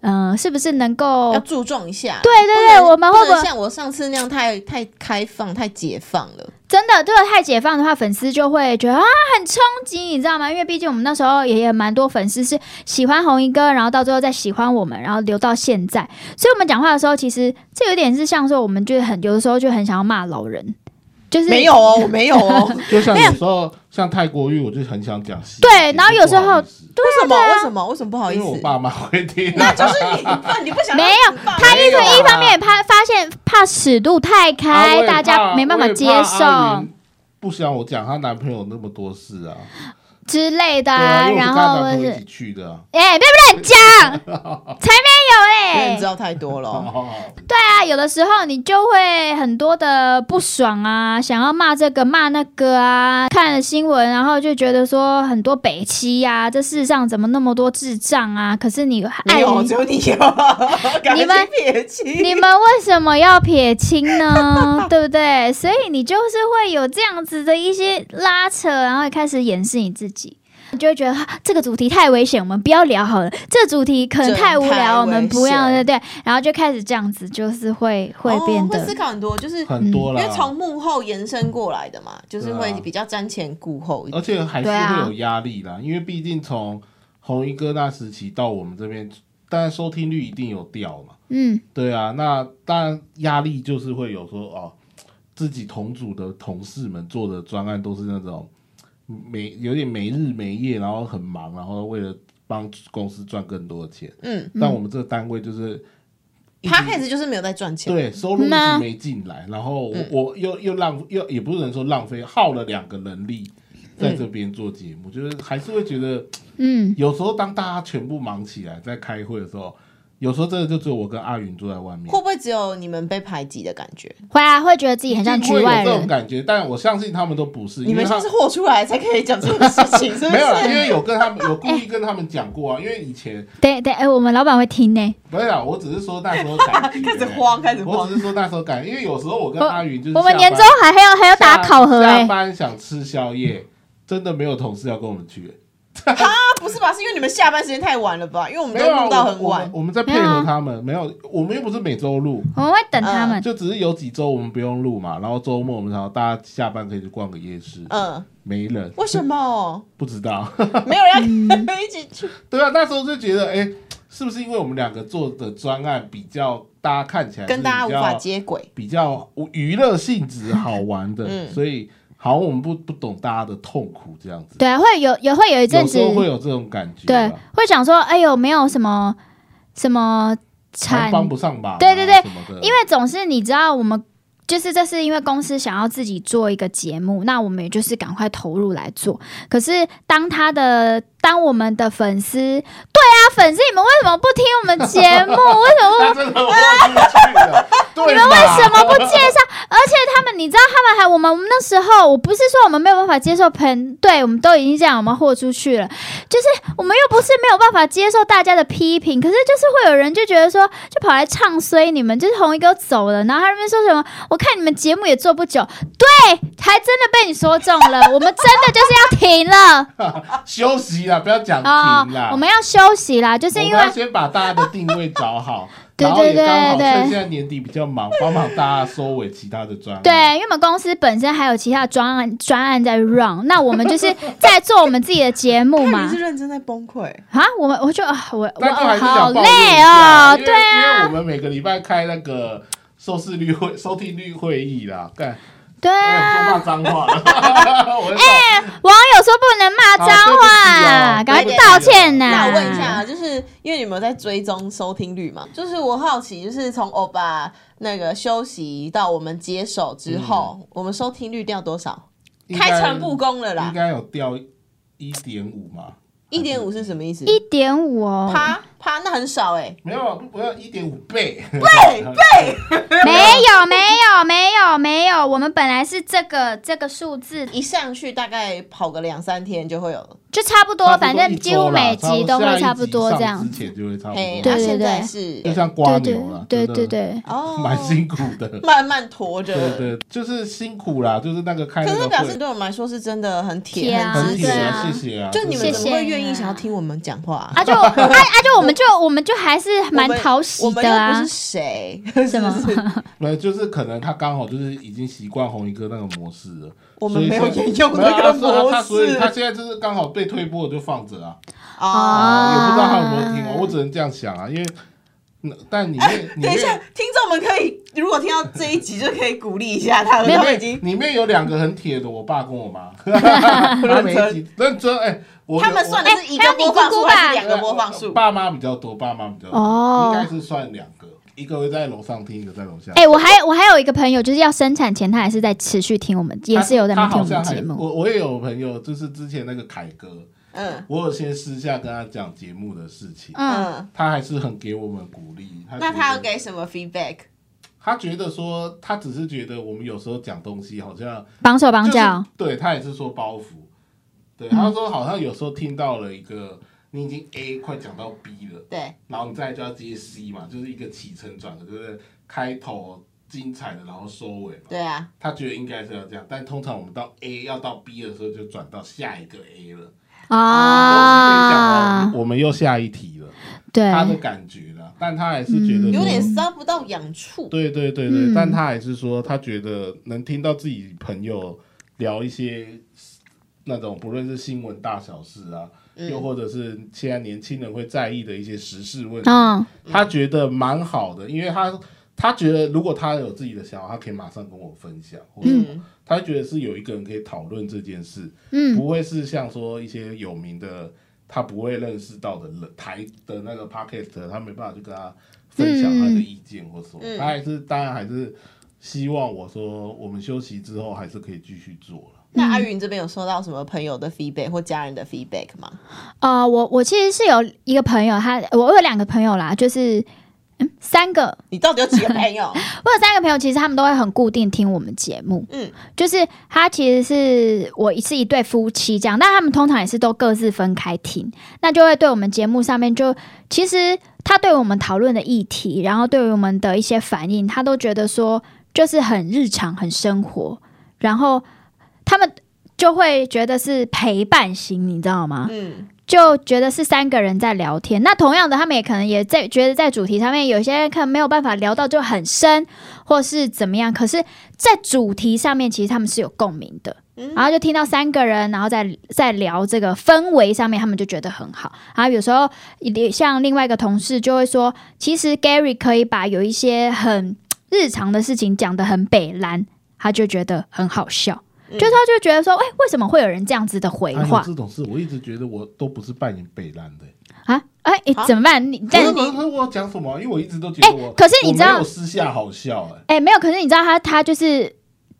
Speaker 2: 嗯、是不是能够
Speaker 1: 要注重一下。
Speaker 2: 对对对，我们会不会
Speaker 1: 像我上次那样太太开放、太解放了？
Speaker 2: 真的，这个太解放的话，粉丝就会觉得啊很冲击，你知道吗？因为毕竟我们那时候也有蛮多粉丝是喜欢红衣哥，然后到最后再喜欢我们，然后留到现在。所以我们讲话的时候，其实这有点是像说，我们就很有的时候就很想要骂老人，就是
Speaker 1: 没有哦，我 <laughs> 没有哦。<laughs>
Speaker 3: 就像有时候像泰国语，我就很想讲细。
Speaker 2: 对然后有时候
Speaker 1: 为什么？为什么？为什么不好意思
Speaker 3: 因为我？爸妈会听，
Speaker 1: 那就是你，你不想
Speaker 2: 没有
Speaker 1: 他
Speaker 2: 一
Speaker 3: 没有啊
Speaker 2: 一方面也怕发现怕尺度太
Speaker 3: 啊
Speaker 2: 开，大家没办法接受
Speaker 3: 不想我讲她男朋友那么多事啊，
Speaker 2: 之类的、
Speaker 3: 对啊，
Speaker 2: 然后或是。哎，别乱讲，<laughs> 才没有哎、
Speaker 1: 知道太多了 <laughs>
Speaker 2: 对啊，有的时候你就会很多的不爽啊，想要骂这个骂那个啊，看了新闻，然后就觉得说很多北七呀、这世上怎么那么多智障啊？可是你
Speaker 1: 没
Speaker 2: 爱
Speaker 1: 有，
Speaker 2: 你
Speaker 1: 只有你有。<laughs>
Speaker 2: 你们
Speaker 1: 撇清，
Speaker 2: 你们为什么要撇清呢？对不对？所以你就是会有这样子的一些拉扯，然后开始掩饰你自己。你就会觉得、啊这个主题太危险，我们不要聊好了。这个主题可能太无聊，我们不要，对对。然后就开始这样子，就是会会变
Speaker 1: 哦、
Speaker 2: 得
Speaker 1: 会思考很多，就是
Speaker 3: 很多了
Speaker 1: 因为，从幕后延伸过来的嘛，就是会比较瞻前顾后一点。
Speaker 3: 而且还是会有压力啦，因为毕竟从红衣哥那时期到我们这边，当然收听率一定有掉嘛。
Speaker 2: 嗯。
Speaker 3: 对啊，那当然压力就是会有说哦，自己同组的同事们做的专案都是那种没有点没日没夜，然后很忙，然后为了帮公司赚更多的钱。
Speaker 1: 嗯，
Speaker 3: 但我们这个单位就是一直
Speaker 1: 他开始就是没有在赚钱。
Speaker 3: 对收入一直没进来，然后我
Speaker 1: 嗯
Speaker 3: 我又又浪又也不能说浪费，耗了两个人力在这边做节目，就是还是会觉得
Speaker 2: 嗯，
Speaker 3: 有时候当大家全部忙起来在开会的时候，有时候真的就只有我跟阿云坐在外面
Speaker 1: 会。不会只有你们被排挤的感觉？
Speaker 2: 会啊，会觉得自己很像局外
Speaker 3: 一定会有这种。感觉，但我相信他们都不是，
Speaker 1: 你们像是豁出来才可以讲这种事情，<laughs> 是不是？
Speaker 3: 没有啦，因为有跟他们有故意跟他们讲过啊，因为以前
Speaker 2: 对对，哎，我们老板会听呢。
Speaker 3: 不是啦，我只是说那时候感觉
Speaker 1: 开始慌，开始慌
Speaker 3: 我只。是说那时候感觉，因为有时候我跟阿云就是
Speaker 2: 我们年终还还要还要打考核
Speaker 3: 下
Speaker 2: 哎。
Speaker 3: 班想吃宵夜，真的没有同事要跟我们去。
Speaker 1: 啊，不是吧？是因为你们下班时间太晚了吧？因为我们都
Speaker 3: 没有啊，
Speaker 1: 录到
Speaker 3: 我我们
Speaker 1: 很晚。
Speaker 3: 我们在配合他们，没有，我们又不是每周录，
Speaker 2: 我们会等他们。
Speaker 3: 就只是有几周我们不用录嘛，然后周末我们然后大家下班可以去逛个夜市，
Speaker 1: 嗯，
Speaker 3: 没人
Speaker 1: 为什么
Speaker 3: 不知道。<laughs>
Speaker 1: 没有人要跟 <laughs> 你们一起去？
Speaker 3: 对啊，那时候就觉得，哎、是不是因为我们两个做的专案比较，大家看起来
Speaker 1: 跟大家无法
Speaker 3: 接，
Speaker 1: 接轨。
Speaker 3: 比较娱乐性质好玩的，
Speaker 1: 嗯
Speaker 3: 所以好像我们不不懂大家的痛苦这样子。
Speaker 2: 对啊，会有也会有一阵子
Speaker 3: 会有这种感觉
Speaker 2: 对
Speaker 3: 啊，，
Speaker 2: 会想说，哎呦，没有什么什么产
Speaker 3: 帮不上忙啊、
Speaker 2: 对对对因为总是你知道，我们就是这是因为公司想要自己做一个节目，那我们也就是赶快投入来做。可是当他的当我们的粉丝，对啊，粉丝你们为什么不听我们节目？<laughs> 为什么你们为什么不介
Speaker 3: 介？
Speaker 2: 绍？而且他们，你知道，他们还我们我们那时候，我不是说我们没有办法接受喷，对我们都已经这样，我们豁出去了。就是我们又不是没有办法接受大家的批评，可是就是会有人就觉得说，就跑来唱衰你们，就是红一哥走了，然后他那边说什么，我看你们节目也做不久，对，还真的被你说中了，我们真的就是要停了 <laughs>
Speaker 3: 休息啦，不要讲啦。
Speaker 2: 我们要休息啦，就是因为
Speaker 3: 我们要先把大家的定位找好，<laughs>
Speaker 2: 对
Speaker 3: 然后也
Speaker 2: 对对
Speaker 3: 刚好
Speaker 2: 对
Speaker 3: 趁现在年底比较忙，帮忙大家收尾其他的专案。
Speaker 2: 对，因为我们公司本身还有其他专案专案在 run，那我们就是在做我们自己的节目嘛
Speaker 1: 你是。认真在崩溃。
Speaker 2: 啊，我们我就啊，我我
Speaker 3: 但就还是
Speaker 2: 好累
Speaker 3: 下
Speaker 2: 哦，对
Speaker 3: 因为因为
Speaker 2: 啊
Speaker 3: 我，们每个礼拜开那个收视率会、收听率会议啦，干，
Speaker 2: 对
Speaker 3: 哎
Speaker 2: 啊，
Speaker 3: 都骂脏话了。<laughs> 我很少
Speaker 2: 网友说不能骂脏话，
Speaker 3: 哦
Speaker 2: 赶快道歉呐。
Speaker 1: 那我问一下，啊，就是因为你们有在追踪收听率嘛？就是我好奇，就是从欧巴那个休息到我们接手之后，我们收听率掉多少？开诚布公了啦
Speaker 3: 应
Speaker 1: 啦，
Speaker 3: 该有掉一点五嘛？
Speaker 1: 一点五是什么意思？
Speaker 2: 一点五哦，
Speaker 1: 趴趴，那很少哎、
Speaker 3: 没有，我要一点五倍。
Speaker 1: 倍倍，
Speaker 2: 没有没有没有没有，我们本来是这个这个数字。
Speaker 1: 一上去大概跑个两三天就会有。了。
Speaker 2: 就差不多，反正几乎每集都会差不多这样。
Speaker 3: 之前就会差不，多，
Speaker 2: 对对对。
Speaker 1: 是
Speaker 3: 就像
Speaker 2: 刮
Speaker 3: 牛了，
Speaker 2: 对对对对，
Speaker 1: 哦，
Speaker 3: 蛮辛苦的。
Speaker 1: 慢慢驮着。
Speaker 3: 对对，就是辛苦啦，就是那个开
Speaker 1: 可是表示对我们来说是真的很铁、
Speaker 2: 铁啊
Speaker 1: 很
Speaker 3: 铁啊，谢谢啊。
Speaker 1: 就你们会愿意
Speaker 2: 啊
Speaker 1: 想要听我们讲话、
Speaker 2: 啊。就啊啊就我们就我们就还是蛮讨喜的啊。
Speaker 1: 不是，谁，<laughs>
Speaker 2: 什么
Speaker 1: 是不是？
Speaker 3: 没有，就是可能他刚好就是已经习惯红衣哥那个模式了。
Speaker 1: 我们没有
Speaker 3: 所以
Speaker 1: 沿用那个模
Speaker 3: 他说他所以他现在就是刚好被推波就放着啊，
Speaker 1: 哦
Speaker 2: 啊。
Speaker 3: 也不知道他有没有听哦，我只能这样想啊，因为那但里面里
Speaker 1: 等一下，听众们可以如果听到这一集，就可以鼓励一下他们，已经
Speaker 3: 面里面有两个很铁的，我爸跟我妈，<laughs> 他每一集认 <laughs> 真哎，我
Speaker 1: 他们算的是一个播放数两个播放数？
Speaker 3: 爸妈比较多，爸妈比较多，
Speaker 2: 哦
Speaker 3: 应该是算两个，一个会在楼上听，一个在楼下。
Speaker 2: 哎、我还我还有一个朋友，就是要生产前，他还是在持续听我们，也是有在听我
Speaker 3: 他好像还
Speaker 2: 们节目。
Speaker 3: 我我也有朋友，就是之前那个凯哥，
Speaker 1: 嗯
Speaker 3: 我有先私下跟他讲节目的事情，
Speaker 2: 嗯，
Speaker 1: 嗯，
Speaker 3: 他还是很给我们鼓励。他
Speaker 1: 那他要给什么 feedback？
Speaker 3: 他觉得说，他只是觉得我们有时候讲东西好像
Speaker 2: 绑手绑
Speaker 3: 就是
Speaker 2: 脚，
Speaker 3: 对他也是说包袱，对，
Speaker 2: 嗯
Speaker 3: 他说好像有时候听到了一个你已经 A 快讲到 B 了，
Speaker 1: 对，
Speaker 3: 然后你再来就要接 C 嘛，就是一个起承转合，就是开头精彩的，然后收尾嘛。
Speaker 1: 对啊，
Speaker 3: 他觉得应该是要这样，但通常我们到 A 要到 B 的时候，就转到下一个 A 了。
Speaker 2: 啊。
Speaker 3: 我们又下一题了，
Speaker 2: 对，
Speaker 3: 他的感觉啦，但他还是觉得说
Speaker 1: 有点搔不到痒处。
Speaker 3: 对对对对，
Speaker 2: 嗯。
Speaker 3: 但他还是说，他觉得能听到自己朋友聊一些那种不论是新闻大小事啊，
Speaker 1: 嗯。
Speaker 3: 又或者是现在年轻人会在意的一些时事问题，
Speaker 2: 嗯。
Speaker 3: 他觉得蛮好的，因为他他觉得如果他有自己的想法，他可以马上跟我分享，或者
Speaker 1: 嗯，
Speaker 3: 他觉得是有一个人可以讨论这件事，
Speaker 2: 嗯
Speaker 3: 不会是像说一些有名的他不会认识到的人台的那个 podcast，他没办法去跟他分享他的意见或什么，
Speaker 1: 嗯
Speaker 3: 他还是当然还是希望我说我们休息之后还是可以继续做了。
Speaker 1: 那阿云这边有收到什么朋友的 feedback 或家人的 feedback 吗？
Speaker 2: 呃，我我其实是有一个朋友，他我有两个朋友啦，就是嗯三个，
Speaker 1: 你到底有几个朋友？<laughs>
Speaker 2: 我有三个朋友，其实他们都会很固定听我们节目。
Speaker 1: 嗯，
Speaker 2: 就是他其实是我是一对夫妻这样，但他们通常也是都各自分开听，那就会对我们节目上面就其实他对我们讨论的议题，然后对于我们的一些反应，他都觉得说就是很日常、很生活，然后他们就会觉得是陪伴型，你知道吗？
Speaker 1: 嗯，
Speaker 2: 就觉得是三个人在聊天。那同样的，他们也可能也在觉得在主题上面，有些人可能没有办法聊到就很深，或是怎么样。可是，在主题上面，其实他们是有共鸣的。
Speaker 1: 嗯
Speaker 2: 然后就听到三个人，然后在在聊这个氛围上面，他们就觉得很好。然后有时候也像另外一个同事就会说，其实 Gary 可以把有一些很日常的事情讲得很北蓝，他就觉得很好笑。
Speaker 1: 嗯
Speaker 2: 就是他就觉得说，哎、为什么会有人这样子的回话
Speaker 3: 这种事，我一直觉得我都不是扮演北兰的、
Speaker 2: 啊？哎、怎么办？你
Speaker 3: 我要讲什么？因为我一直都觉得我，
Speaker 2: 可是你知道
Speaker 3: 我私下好笑哎、
Speaker 2: 哎、没有，可是你知道他他就是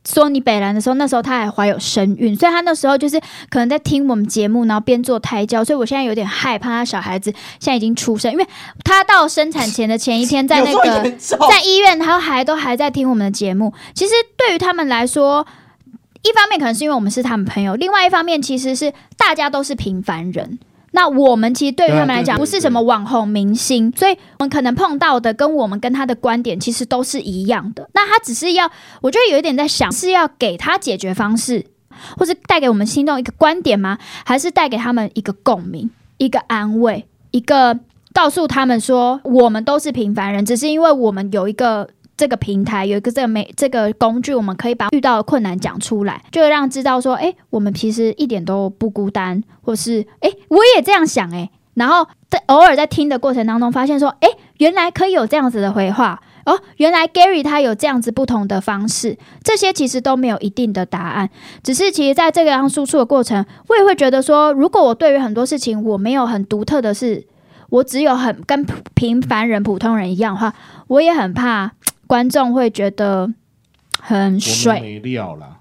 Speaker 2: 说你北兰的时候，那时候他还怀有身孕，所以他那时候就是可能在听我们节目，然后边做胎教，所以我现在有点害怕他小孩子现在已经出生，因为他到生产前的前一天在那个？在医院，他还都还在听我们的节目。其实对于他们来说，一方面可能是因为我们是他们朋友，另外一方面其实是大家都是平凡人。那我们其实对于他们来讲，不是什么网红明星，所以我们可能碰到的跟我们跟他的观点其实都是一样的。那他只是要，我觉得有一点在想，是要给他解决方式，或是带给我们听众一个观点吗？还是带给他们一个共鸣、一个安慰、一个告诉他们说，我们都是平凡人，只是因为我们有一个。这个平台有一个这个美这个工具，我们可以把遇到的困难讲出来，就让知道说，哎，我们其实一点都不孤单，或是哎，我也这样想，哎，然后在偶尔在听的过程当中，发现说，哎，原来可以有这样子的回话，哦，原来 Gary 他有这样子不同的方式，这些其实都没有一定的答案，只是其实在这个样输出的过程，我也会觉得说，如果我对于很多事情我没有很独特的是，我只有很跟平凡人、普通人一样的话，我也很怕。观众会觉得很水，
Speaker 3: 没料啦。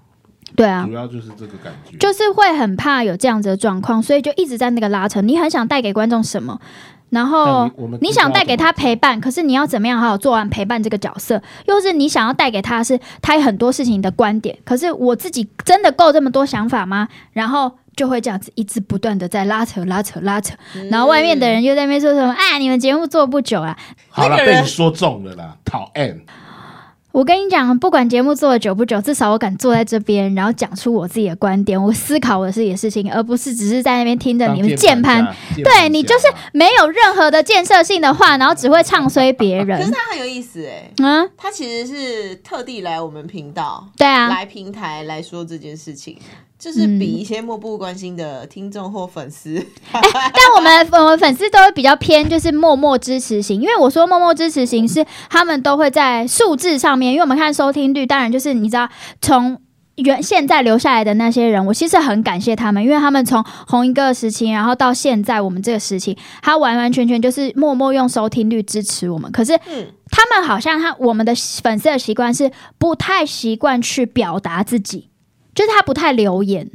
Speaker 2: 对啊，
Speaker 3: 主要就是这个感觉，
Speaker 2: 就是会很怕有这样子的状况，所以就一直在那个拉扯。你很想带给观众什么，然后你想带给他陪伴，可是你要怎么样好好做完陪伴这个角色？又是你想要带给他是他有很多事情的观点，可是我自己真的够这么多想法吗？然后就会这样子一直不断的在拉扯、拉扯、拉扯，然后外面的人又在那边说什么？哎，你们节目做不久啊，
Speaker 3: 好了，被你说中了啦，讨厌。
Speaker 2: 我跟你讲，不管节目做的久不久，至少我敢坐在这边，然后讲出我自己的观点，我思考我自己的事情，而不是只是在那边听着你们键盘。对你就是没有任何的建设性的话，然后只会唱衰别人。
Speaker 1: 可是他很有意思哎，嗯，他其实是特地来我们频道，
Speaker 2: 对啊，
Speaker 1: 来平台来说这件事情。就是比一些漠不关心的听众或粉丝，<laughs>
Speaker 2: 但我们我们粉丝都会比较偏，就是默默支持型。因为我说默默支持型是他们都会在数字上面，因为我们看收听率，当然就是你知道从原现在留下来的那些人，我其实很感谢他们，因为他们从红一个时期，然后到现在我们这个时期，他完完全全就是默默用收听率支持我们。可是他们好像他我们的粉丝的习惯是不太习惯去表达自己。就是他不太留言，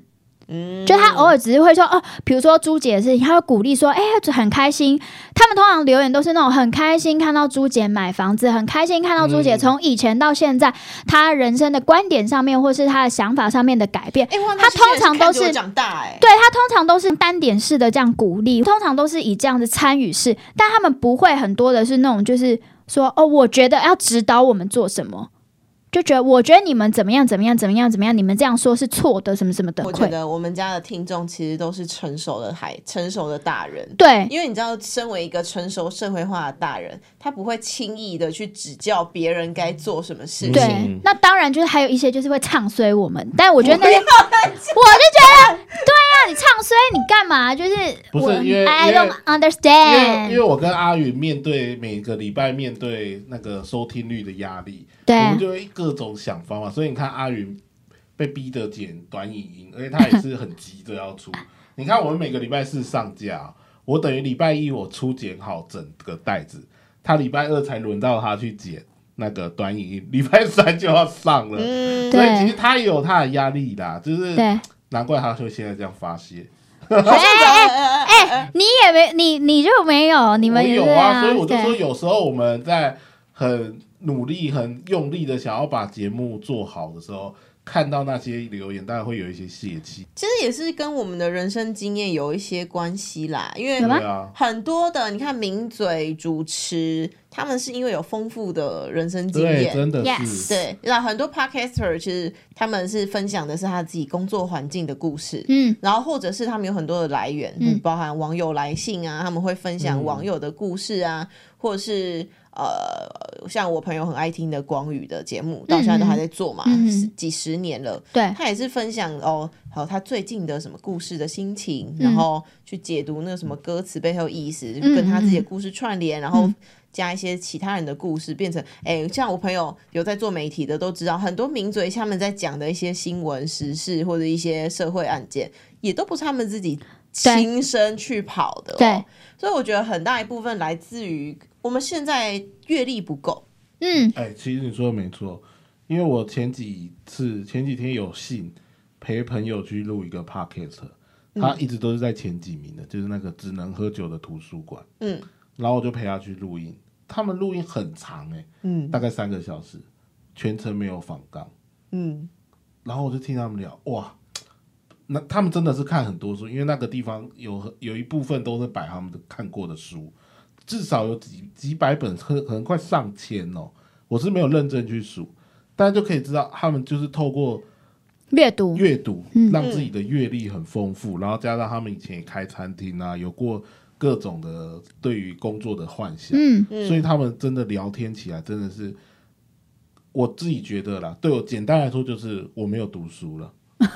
Speaker 2: 嗯，就他偶尔只是会说哦，比如说朱姐的事情，他会鼓励说，哎，很开心。他们通常留言都是那种很开心看到朱姐买房子，很开心看到朱姐从以前到现在，他人生的观点上面或是他的想法上面的改变。他通常都是
Speaker 1: 长大，哎，
Speaker 2: 对他通常都是单点式的这样鼓励，通常都是以这样的参与式，但他们不会很多的是那种就是说哦，我觉得要指导我们做什么。就觉得，我觉得你们怎么样，怎么样，怎么样，怎么样？你们这样说是错的，什么什么的。
Speaker 1: 我觉得我们家的听众其实都是成熟的孩，成熟的大人。
Speaker 2: 对，
Speaker 1: 因为你知道，身为一个成熟社会化的大人，他不会轻易的去指教别人该做什么事情。
Speaker 2: 对，那当然就是还有一些就是会唱衰我们，但我觉得那些，我就觉得，对啊，你唱衰你干嘛？就是
Speaker 3: 不是因为
Speaker 2: I don't understand，
Speaker 3: 因为我跟阿云面对每个礼拜面对那个收听率的压力。
Speaker 2: 我
Speaker 3: 们就会各种想方法，所以你看阿云被逼的剪短影音，而且他也是很急着要出。<laughs> 你看我们每个礼拜四上架，我等于礼拜一我初剪好整个袋子，他礼拜二才轮到他去剪那个短影音，礼拜三就要上了。所以其实他也有他的压力啦，就是难怪他会现在这样发泄。
Speaker 2: 哎哎 <laughs> 哎，你也没你你就没有，你们
Speaker 3: 有啊，所以我就说有时候我们在很。努力很用力的想要把节目做好的时候，看到那些留言，大家会有一些泄气。
Speaker 1: 其实也是跟我们的人生经验有一些关系啦，因为很多的你看名嘴主持，他们是因为有丰富的人生经验，
Speaker 3: 真的是
Speaker 1: 对。那很多 podcaster 其实他们是分享的是他自己工作环境的故事，嗯，然后或者是他们有很多的来源，嗯，包含网友来信啊，他们会分享网友的故事啊，或者是。呃，像我朋友很爱听的广宇的节目，到现在都还在做嘛，几十年了。
Speaker 2: 对，
Speaker 1: 他也是分享哦，好他最近的什么故事的心情，然后去解读那个什么歌词背后意思，跟他自己的故事串联，然后加一些其他人的故事，变成哎，像我朋友有在做媒体的都知道，很多名嘴他们在讲的一些新闻时事或者一些社会案件，也都不是他们自己亲身去跑的。
Speaker 2: 对，
Speaker 1: 所以我觉得很大一部分来自于。我们现在阅历不够，
Speaker 2: 嗯，
Speaker 3: 哎，其实你说的没错，因为我前几次前几天有幸陪朋友去录一个 podcast，他一直都是在前几名的，就是那个只能喝酒的图书馆，嗯，然后我就陪他去录音，他们录音很长，哎，嗯，大概三个小时，全程没有访纲，嗯，然后我就听他们聊，哇，那他们真的是看很多书，因为那个地方有有一部分都是摆他们的看过的书。至少有几几百本，可可能快上千哦。我是没有认真去数，大家就可以知道，他们就是透过
Speaker 2: 阅读
Speaker 3: 阅读，让自己的阅历很丰富，然后加上他们以前也开餐厅啊，有过各种的对于工作的幻想，
Speaker 2: 嗯
Speaker 3: 所以他们真的聊天起来真的是，我自己觉得啦，对我简单来说就是我没有读书了，<laughs> <laughs>
Speaker 1: 真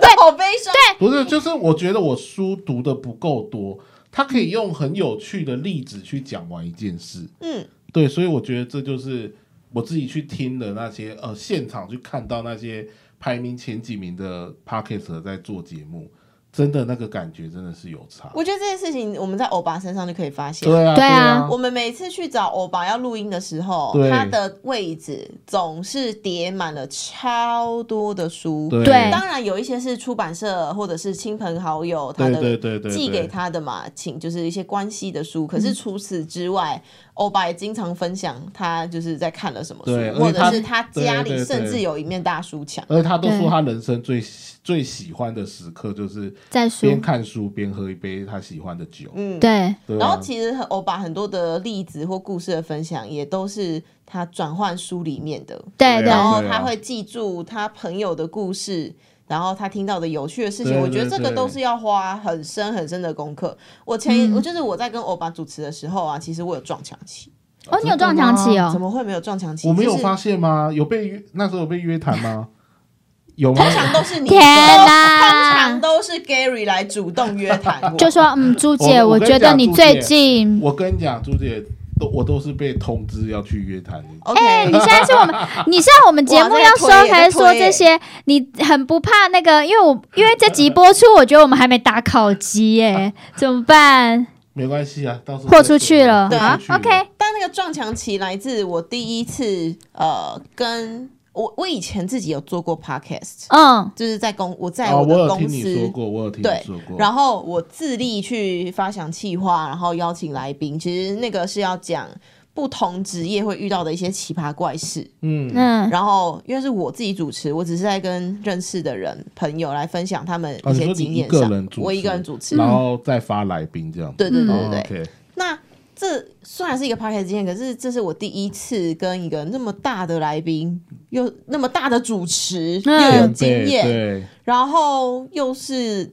Speaker 1: 的好悲伤。
Speaker 3: 对不是，就是我觉得我书读的不够多，他可以用很有趣的例子去讲完一件事，
Speaker 1: 嗯，
Speaker 3: 对，所以我觉得这就是我自己去听的那些呃现场去看到那些排名前几名的 p o c k e t 在做节目，真的那个感觉真的是有差。
Speaker 1: 我觉得这件事情我们在欧巴身上就可以发现。
Speaker 3: 对啊，
Speaker 2: 对啊
Speaker 3: 啊，
Speaker 1: 我们每次去找欧巴要录音的时候，他的位置总是叠满了超多的书。
Speaker 3: 对
Speaker 2: 对
Speaker 1: 当然有一些是出版社或者是亲朋好友他
Speaker 3: 对对
Speaker 1: 的
Speaker 3: 对对，
Speaker 1: 寄给他的嘛，请就是一些关系的书。
Speaker 3: 嗯
Speaker 1: 可是除此之外，欧巴也经常分享他就是在看了什么书，或者是他家里甚至有一面大书墙。
Speaker 3: 而且他都说他人生最喜最喜欢的时刻就是
Speaker 2: 在书
Speaker 3: 边看书边喝一杯他喜欢的酒。
Speaker 1: 嗯，
Speaker 2: 对
Speaker 3: 对啊
Speaker 1: 然后其实欧巴很多的例子或故事的分享，也都是他转换书里面的。
Speaker 2: 对
Speaker 1: 然后他会记住他朋友的故事，然后他听到的有趣的事情，
Speaker 3: 对
Speaker 1: 我觉得这个都是要花很深很深的功课。我前、
Speaker 2: 嗯
Speaker 1: 我就是我在跟欧巴主持的时候啊，其实我有撞墙期，
Speaker 2: 哦，你有撞墙期哦，
Speaker 1: 怎么会没有撞墙期？
Speaker 3: 我没有发现吗？有被约那时候有被约谈吗？有吗？
Speaker 1: 通常都是你
Speaker 2: 天
Speaker 1: 通常都是 Gary 来主动约谈我，<laughs>
Speaker 2: 就说嗯，朱姐，
Speaker 3: 我我
Speaker 2: 觉得你最近，
Speaker 3: 我跟你讲，朱姐都我都是被通知要去约谈的。
Speaker 1: OK，、
Speaker 2: 哎，你现在是我们，<laughs> 你是我们节目要说，还是说这些？你很不怕那个？因为我因为这集播出，我觉得我们还没打烤鸡耶，<laughs> 怎么办？
Speaker 3: 没关系啊，到时候
Speaker 2: 豁出去了
Speaker 3: 对
Speaker 2: 啊，OK，
Speaker 1: 但那个撞墙期来自我第一次呃，跟我我以前自己有做过 podcast，
Speaker 2: 嗯
Speaker 1: 就是在公我在
Speaker 3: 哦，我
Speaker 1: 我的公
Speaker 3: 有听你说
Speaker 1: 司。
Speaker 3: 过，我有听
Speaker 1: 对
Speaker 3: 你说过。
Speaker 1: 然后我自力去发想企划，然后邀请来宾。其实那个是要讲不同职业会遇到的一些奇葩怪事。
Speaker 3: 嗯，
Speaker 2: 嗯，
Speaker 1: 然后因为是我自己主持，我只是在跟认识的人朋友来分享他们一些经验上。我一个人主持。
Speaker 3: 然后再发来宾这样。
Speaker 1: 对对对
Speaker 3: 哦
Speaker 1: 对这虽然是一个 p o d c a s t 经验，可是这是我第一次跟一个那么大的来宾，又那么大的主持，
Speaker 2: 嗯。
Speaker 1: 又有经验，
Speaker 3: 对，
Speaker 1: 然后又是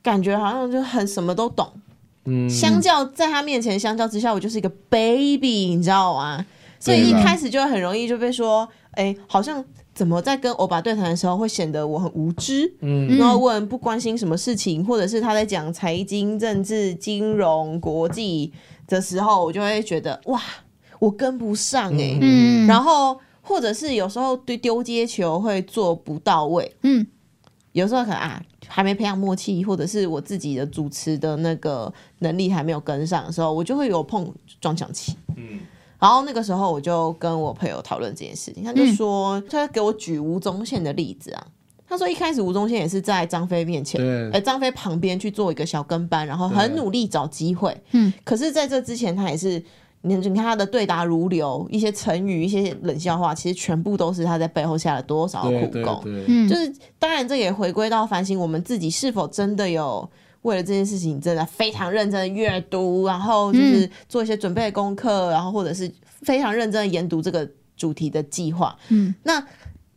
Speaker 1: 感觉好像就很什么都懂。
Speaker 3: 嗯，
Speaker 1: 相较在他面前，相较之下，我就是一个 baby，你知道吗？所以一开始就很容易就被说，哎、好像怎么在跟欧巴对谈的时候会显得我很无知，
Speaker 3: 嗯。
Speaker 1: 然后问不关心什么事情，或者是他在讲财经、政治、金融、国际的时候，我就会觉得哇，我跟不上哎、
Speaker 2: 嗯。
Speaker 1: 然后或者是有时候对丢接球会做不到位，
Speaker 2: 嗯，
Speaker 1: 有时候可能啊还没培养默契，或者是我自己的主持的那个能力还没有跟上的时候，我就会有碰撞墙期。
Speaker 3: 嗯。
Speaker 1: 然后那个时候我就跟我朋友讨论这件事情，他就说，他给我举吴宗宪的例子啊，他说一开始吴宗宪也是在张飞面前，
Speaker 3: 对。
Speaker 1: 呃，张飞旁边去做一个小跟班，然后很努力找机会，
Speaker 2: 嗯，
Speaker 1: 可是在这之前他也是。你你看他的对答如流，一些成语、一些冷笑话，其实全部都是他在背后下了多少苦功。
Speaker 2: 嗯，
Speaker 1: 就是当然，这也回归到反省我们自己是否真的有为了这件事情真的非常认真的阅读，然后就是做一些准备的功课，然后或者是非常认真的研读这个主题的计划。
Speaker 2: 嗯，
Speaker 1: 那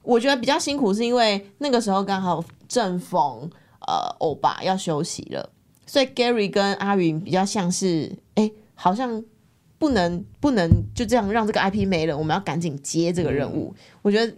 Speaker 1: 我觉得比较辛苦，是因为那个时候刚好正逢呃欧巴要休息了，所以 Gary 跟阿云比较像是哎、好像。不能不能就这样让这个 IP 没了，我们要赶紧接这个任务。我觉得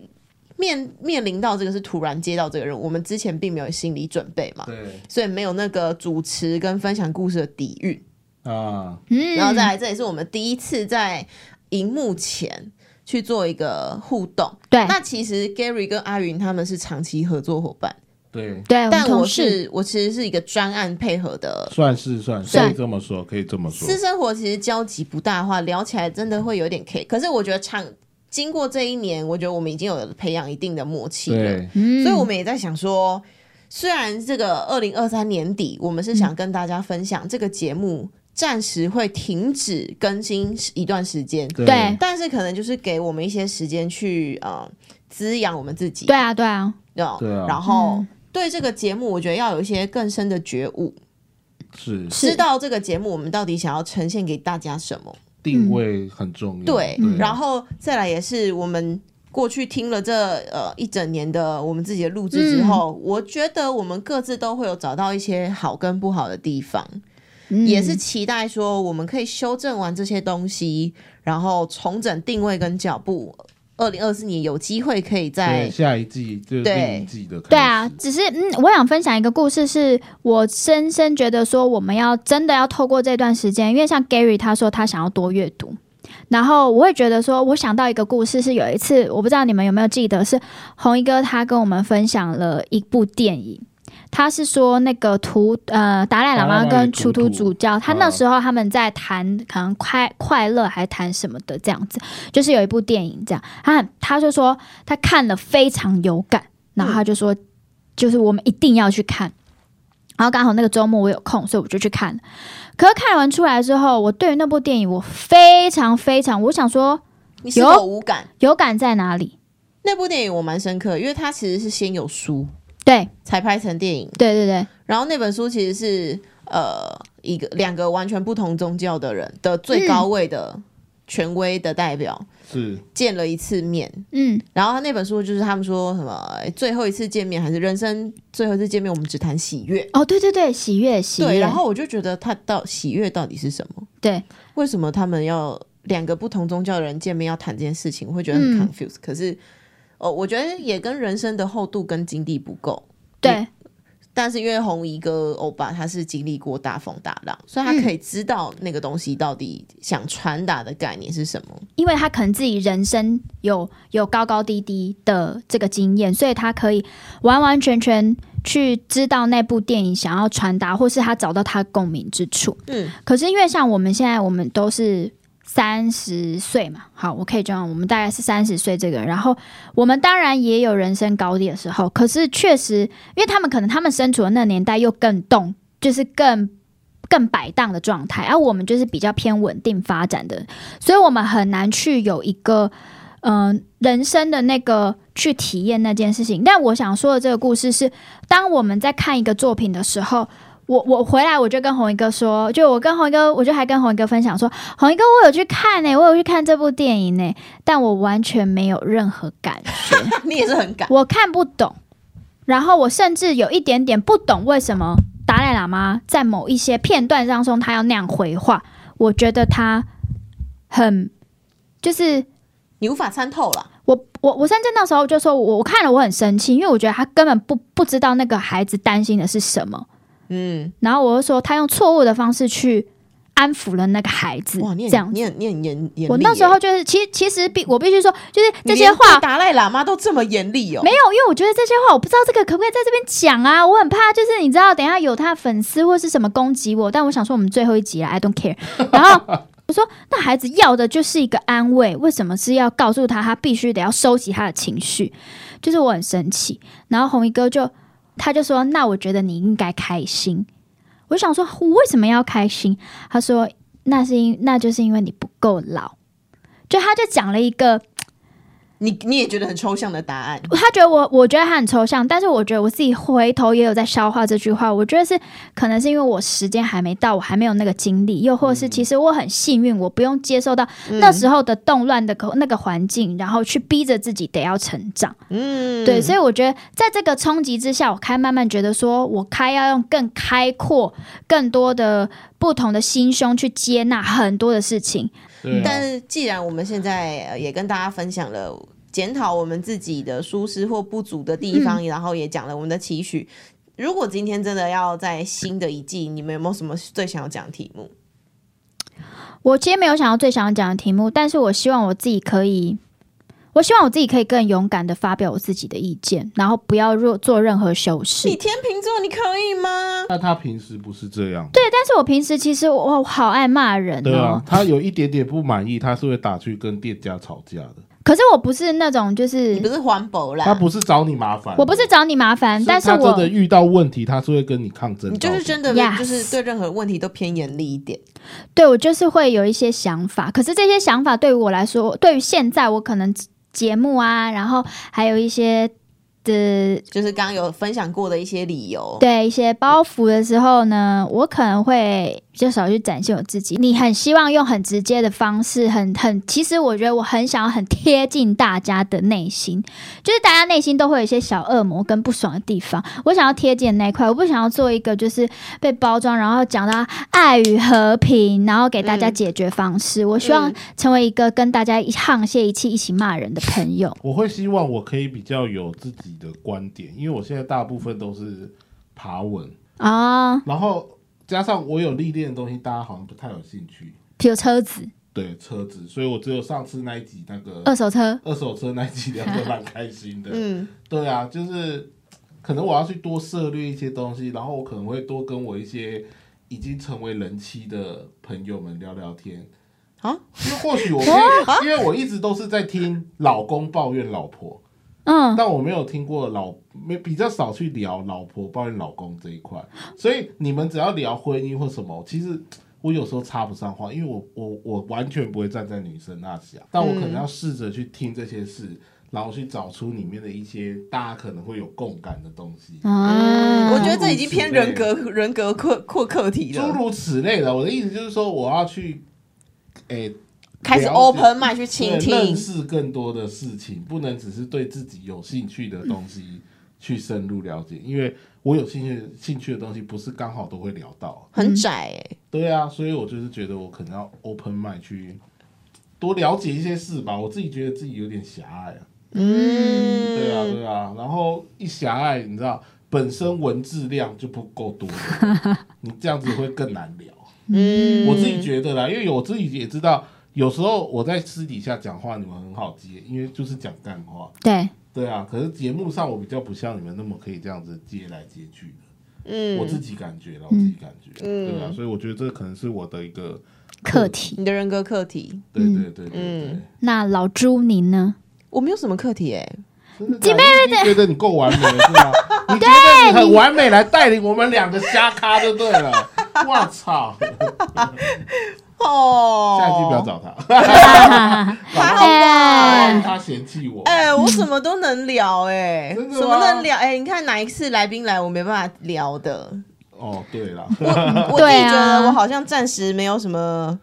Speaker 1: 面面临到这个是突然接到这个任务，我们之前并没有心理准备嘛，
Speaker 3: 对
Speaker 1: 所以没有那个主持跟分享故事的底蕴。
Speaker 3: 啊，
Speaker 2: 嗯，
Speaker 1: 然后再来，这也是我们第一次在荧幕前去做一个互动。
Speaker 2: 对
Speaker 1: 那其实 Gary 跟阿云他们是长期合作伙伴，
Speaker 3: 对，
Speaker 2: 对，
Speaker 1: 但我，是我其实是一个专案配合的。
Speaker 3: 算是算是，
Speaker 2: 算
Speaker 3: 可以这么说，可以这么说。
Speaker 1: 私生活其实交集不大的话，聊起来真的会有点 K。可是我觉得长经过这一年，我觉得我们已经有培养一定的默契了。所以我们也在想说，虽然这个二零二三年底，我们是想跟大家分享这个节目暂时会停止更新一段时间，
Speaker 2: 对。
Speaker 1: 但是可能就是给我们一些时间去呃滋养我们自己，
Speaker 2: 对啊，对啊，
Speaker 1: 哦
Speaker 3: 对啊。
Speaker 1: 然后
Speaker 2: 嗯。
Speaker 1: 对这个节目，我觉得要有一些更深的觉悟，
Speaker 3: 是。
Speaker 2: 是
Speaker 1: 知道这个节目我们到底想要呈现给大家什么。
Speaker 3: 定位很重要。
Speaker 1: 对，
Speaker 2: 嗯。
Speaker 1: 然后再来也是我们过去听了这呃一整年的我们自己的录制之后，我觉得我们各自都会有找到一些好跟不好的地方。
Speaker 2: 嗯
Speaker 1: 也是期待说我们可以修正完这些东西，然后重整定位跟脚步。二零二四年有机会可以在，
Speaker 3: 下一季就是一季的开始。
Speaker 2: 对啊，只是嗯，我想分享一个故事，是我深深觉得说，我们要真的要透过这段时间，因为像 Gary 他说他想要多阅读，然后我会觉得说，我想到一个故事，是有一次我不知道你们有没有记得，是红衣哥他跟我们分享了一部电影。他是说那个图呃达赖喇嘛跟楚图主教，他那时候他们在谈可能快快乐还谈什么的这样子，就是有一部电影这样，他他就说他看了非常有感，然后他就说就是我们一定要去看。然后刚好那个周末我有空，所以我就去看了。可是看完出来之后，我对于那部电影我非常非常，我想说
Speaker 1: 你是无感？
Speaker 2: 有感在哪里？
Speaker 1: 那部电影我蛮深刻，因为它其实是先有书
Speaker 2: 对。
Speaker 1: 才拍成电影，
Speaker 2: 对对对，
Speaker 1: 然后那本书其实是呃一个两个完全不同宗教的人的最高位的权威的代表、
Speaker 3: 是。
Speaker 1: 见了一次面，
Speaker 2: 嗯，
Speaker 1: 然后他那本书就是他们说什么最后一次见面还是人生最后一次见面，我们只谈喜悦。
Speaker 2: 哦，对对对，喜悦喜悦，
Speaker 1: 对，然后我就觉得他到喜悦到底是什么？
Speaker 2: 对，
Speaker 1: 为什么他们要两个不同宗教的人见面要谈这件事情？我会觉得很
Speaker 2: 嗯。
Speaker 1: confused、可是，哦，我觉得也跟人生的厚度跟经历不够。
Speaker 2: 对
Speaker 1: 但是因为红衣哥欧巴他是经历过大风大浪，所以他可以知道那个东西到底想传达的概念是什么。
Speaker 2: 因为他可能自己人生有有高高低低的这个经验，所以他可以完完全全去知道那部电影想要传达，或是他找到他共鸣之处。
Speaker 1: 嗯，
Speaker 2: 可是因为像我们现在，我们都是三十岁嘛，好，我可以这样，我们大概是三十岁这个，然后我们当然也有人生高低的时候，可是确实，因为他们可能他们身处的那年代又更动，就是更。更摆荡的状态，而、我们就是比较偏稳定发展的，所以我们很难去有一个嗯、人生的那个去体验那件事情。但我想说的这个故事是，当我们在看一个作品的时候，我我回来我就跟红一哥说，就我跟红一哥，我就还跟红一哥分享说，红一哥我有去看呢、我有去看这部电影呢、但我完全没有任何感觉，<laughs>
Speaker 1: 你也是很感。
Speaker 2: 我看不懂，然后我甚至有一点点不懂为什么达赖喇嘛在某一些片段当中他要那样回话，我觉得他很就是。
Speaker 1: 你无法参透了。
Speaker 2: 我我我甚至那时候就说，我我看了我很生气，因为我觉得他根本不不知道那个孩子担心的是什么。
Speaker 1: 嗯，
Speaker 2: 然后我就说，他用错误的方式去安抚了那个孩子，
Speaker 1: 哇，你
Speaker 2: 这样
Speaker 1: 很你很你很严严厉。
Speaker 2: 我那时候就是，其实其实必我必须说，就是这些话
Speaker 1: 达赖喇嘛都这么严厉哦。
Speaker 2: 没有，因为我觉得这些话我不知道这个可不可以在这边讲啊，我很怕就是你知道，等一下有他的粉丝或是什么攻击我，但我想说我们最后一集了，I don't care。<laughs> 然后我说，那孩子要的就是一个安慰，为什么是要告诉他他必须得要收集他的情绪？就是我很生气，然后红衣哥就他就说，那我觉得你应该开心。我想说，我为什么要开心？他说，那是因那就是因为你不够老。就他就讲了一个
Speaker 1: 你你也觉得很抽象的答案。
Speaker 2: 他觉得我，我觉得他很抽象，但是我觉得我自己回头也有在消化这句话。我觉得是可能是因为我时间还没到，我还没有那个精力，又或者是其实我很幸运，我不用接受到那时候的动乱的口那个环境，然后去逼着自己得要成长。
Speaker 1: 嗯，
Speaker 2: 对，所以我觉得在这个冲击之下，我开慢慢觉得说，我开要用更开阔、更多的不同的心胸去接纳很多的事情。
Speaker 3: 对啊，
Speaker 1: 但是既然我们现在呃也跟大家分享了检讨我们自己的疏失或不足的地方，然后也讲了我们的期许。如果今天真的要在新的一季，你们有没有什么最想要讲的题目？
Speaker 2: 我今天没有想到最想要讲的题目，但是我希望我自己可以，我希望我自己可以更勇敢的发表我自己的意见，然后不要做做任何修饰
Speaker 1: 你。天秤座，你可以吗？
Speaker 3: 那他平时不是这样，
Speaker 2: 对，但是我平时其实我我好爱骂人
Speaker 3: 对啊
Speaker 2: 哦，，
Speaker 3: 他有一点点不满意，他是会打去跟店家吵架的。
Speaker 2: 可是我不是那种就是
Speaker 1: 你不是环保啦，
Speaker 3: 他不是找你麻烦，
Speaker 2: 我不是找你麻烦，但是我
Speaker 3: 的遇到问题，他是会跟你抗争。
Speaker 1: 你就是真的
Speaker 2: Yes
Speaker 1: 就是对任何问题都偏严厉一点。
Speaker 2: 对我就是会有一些想法，可是这些想法对于我来说，对于现在我可能节目啊，然后还有一些的
Speaker 1: 就是刚刚有分享过的一些理由，
Speaker 2: 对一些包袱的时候呢，我可能会比较少去展现我自己。你很希望用很直接的方式，很很，其实我觉得我很想要很贴近大家的内心，就是大家内心都会有一些小恶魔跟不爽的地方，我想要贴近那一块，我不想要做一个就是被包装，然后讲到爱与和平，然后给大家
Speaker 1: 嗯
Speaker 2: 解决方式。我希望
Speaker 1: 嗯
Speaker 2: 成为一个跟大家一沆瀣一气、一起骂人的朋友。
Speaker 3: 我会希望我可以比较有自己的观点，因为我现在大部分都是爬文，
Speaker 2: 啊，
Speaker 3: 然后加上我有历练的东西，大家好像不太有兴趣。
Speaker 2: 比如车子、
Speaker 3: 对车子，所以我只有上次那一集那个
Speaker 2: 二手车，
Speaker 3: 二手车那一集聊得蛮开心的。<laughs>
Speaker 1: 嗯，
Speaker 3: 对啊，就是可能我要去多涉猎一些东西，然后我可能会多跟我一些已经成为人妻的朋友们聊聊天。
Speaker 1: 啊，
Speaker 3: 因为或许我 <laughs> 可以，因为我一直都是在听老公抱怨老婆，
Speaker 2: 嗯，
Speaker 3: 但我没有听过老没比较少去聊老婆抱怨老公这一块，所以你们只要聊婚姻或什么，其实我有时候插不上话，因为我我我完全不会站在女生那想，但我可能要试着去听这些事，然后去找出里面的一些大家可能会有共感的东西。
Speaker 2: 啊，
Speaker 1: 我觉得这已经偏人格人格扩扩课题了，
Speaker 3: 诸如此类的，我的意思就是说，我要去，诶、
Speaker 1: 开始 open mind 去倾
Speaker 3: 听认，识更多的事情，不能只是对自己有兴趣的东西去深入了解，因为我有兴趣兴趣的东西不是刚好都会聊到。
Speaker 1: 很窄哎、
Speaker 3: 对啊，所以我就是觉得我可能要 open mind 去多了解一些事吧。我自己觉得自己有点狭隘啊。
Speaker 1: 嗯，
Speaker 3: 对啊，对啊，然后一狭隘，你知道，本身文字量就不够多，<laughs> 你这样子会更难聊。
Speaker 1: 嗯，
Speaker 3: 我自己觉得啦，因为我自己也知道，有时候我在私底下讲话，你们很好接，因为就是讲干话。
Speaker 2: 对，
Speaker 3: 对啊，可是节目上我比较不像你们那么可以这样子接来接去的，
Speaker 1: 嗯，
Speaker 3: 我自己感觉了，我自己感觉，
Speaker 1: 嗯。
Speaker 3: 对啊，所以我觉得这可能是我的一个，
Speaker 2: 课题。
Speaker 1: 你的人格课题，
Speaker 3: 对对对对对。
Speaker 1: 嗯，
Speaker 2: 那老朱您呢？
Speaker 1: 我没有什么课题哎、
Speaker 3: 真的假的？你已经觉得你够完美了是吗？<laughs> 你觉得你很完美来带领我们两个瞎咖就对了，我操！<laughs>
Speaker 1: 哦，
Speaker 3: 下一句不要找他，<laughs>
Speaker 1: 还好
Speaker 3: 让
Speaker 2: 哎
Speaker 3: 他嫌弃我。
Speaker 1: 哎、我什么都能聊哎、什么能聊哎、你看哪一次来宾来，我没办法聊的。
Speaker 3: 哦，对了，
Speaker 1: 我 <laughs> 我自己觉得我好像暂时没有什么。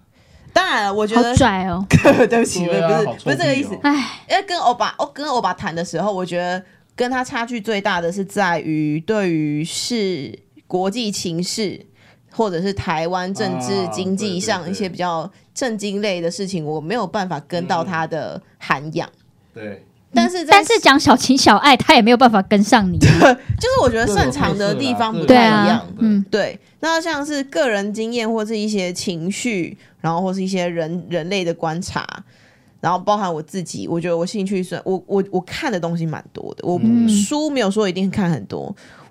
Speaker 1: 当然了，我觉得
Speaker 2: 拽哦！<laughs>
Speaker 1: 对不起，不是不是
Speaker 3: 对啊
Speaker 1: 不是这个意思。
Speaker 2: 哎，
Speaker 1: 因为跟欧巴哦跟欧巴谈的时候，我觉得跟他差距最大的是在于对于是国际情势。或者是台湾政治
Speaker 3: 啊
Speaker 1: 经济上一些比较政经类的事情，我没有办法跟到他的涵养。
Speaker 3: 对，
Speaker 1: 但是
Speaker 2: 但是讲小情小爱，他也没有办法跟上你。<laughs>
Speaker 1: 就是我觉得擅长的地方不太一样
Speaker 2: 嗯，
Speaker 1: 对，那像是个人经验或是一些情绪，然后或是一些人人类的观察，然后包含我自己，我觉得我兴趣算我我我看的东西蛮多的，我
Speaker 2: 嗯。
Speaker 1: 书没有说一定看很多，我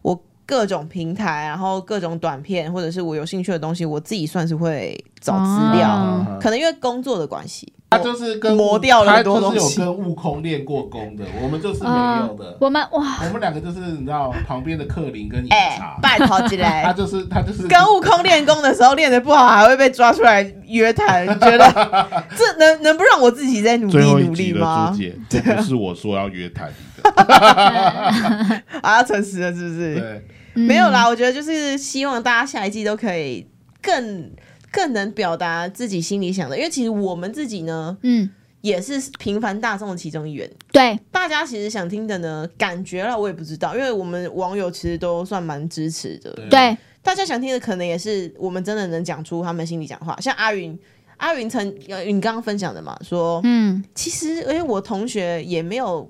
Speaker 1: 各种平台，然后各种短片或者是我有兴趣的东西，我自己算是会找资料，
Speaker 2: 哦
Speaker 1: 可能因为工作的关系，
Speaker 3: 他就是跟
Speaker 1: 磨掉了
Speaker 3: 他
Speaker 1: 很多
Speaker 3: 就是
Speaker 1: 东西
Speaker 3: 有跟悟空练过功的，我们就是没
Speaker 2: 啊
Speaker 3: 有的。
Speaker 2: 我们哇，
Speaker 3: 我们两个就是你知道旁边的克林跟饮
Speaker 1: 哎、
Speaker 3: 茶，
Speaker 1: 拜托起来 <laughs>
Speaker 3: 他。就是他就是
Speaker 1: 跟悟空练功的时候练得不好，还会被抓出来约谈，你觉得 <laughs> 这能能不让我自己再努力
Speaker 3: 最后一
Speaker 1: 努力吗
Speaker 3: 朱？姐，这不是我说要约谈你的，<laughs>
Speaker 1: 啊，要诚实了是不是？
Speaker 3: 对，
Speaker 2: 嗯
Speaker 1: 没有啦，我觉得就是希望大家下一季都可以更更能表达自己心里想的，因为其实我们自己呢
Speaker 2: 嗯，
Speaker 1: 也是平凡大众的其中一员。
Speaker 2: 对，
Speaker 1: 大家其实想听的呢，感觉了我也不知道，因为我们网友其实都算蛮支持的。
Speaker 2: 对，
Speaker 1: 大家想听的可能也是我们真的能讲出他们心里讲话，像阿云。阿云曾，呃你刚刚分享的嘛，说
Speaker 2: 嗯，
Speaker 1: 其实，哎，我同学也没有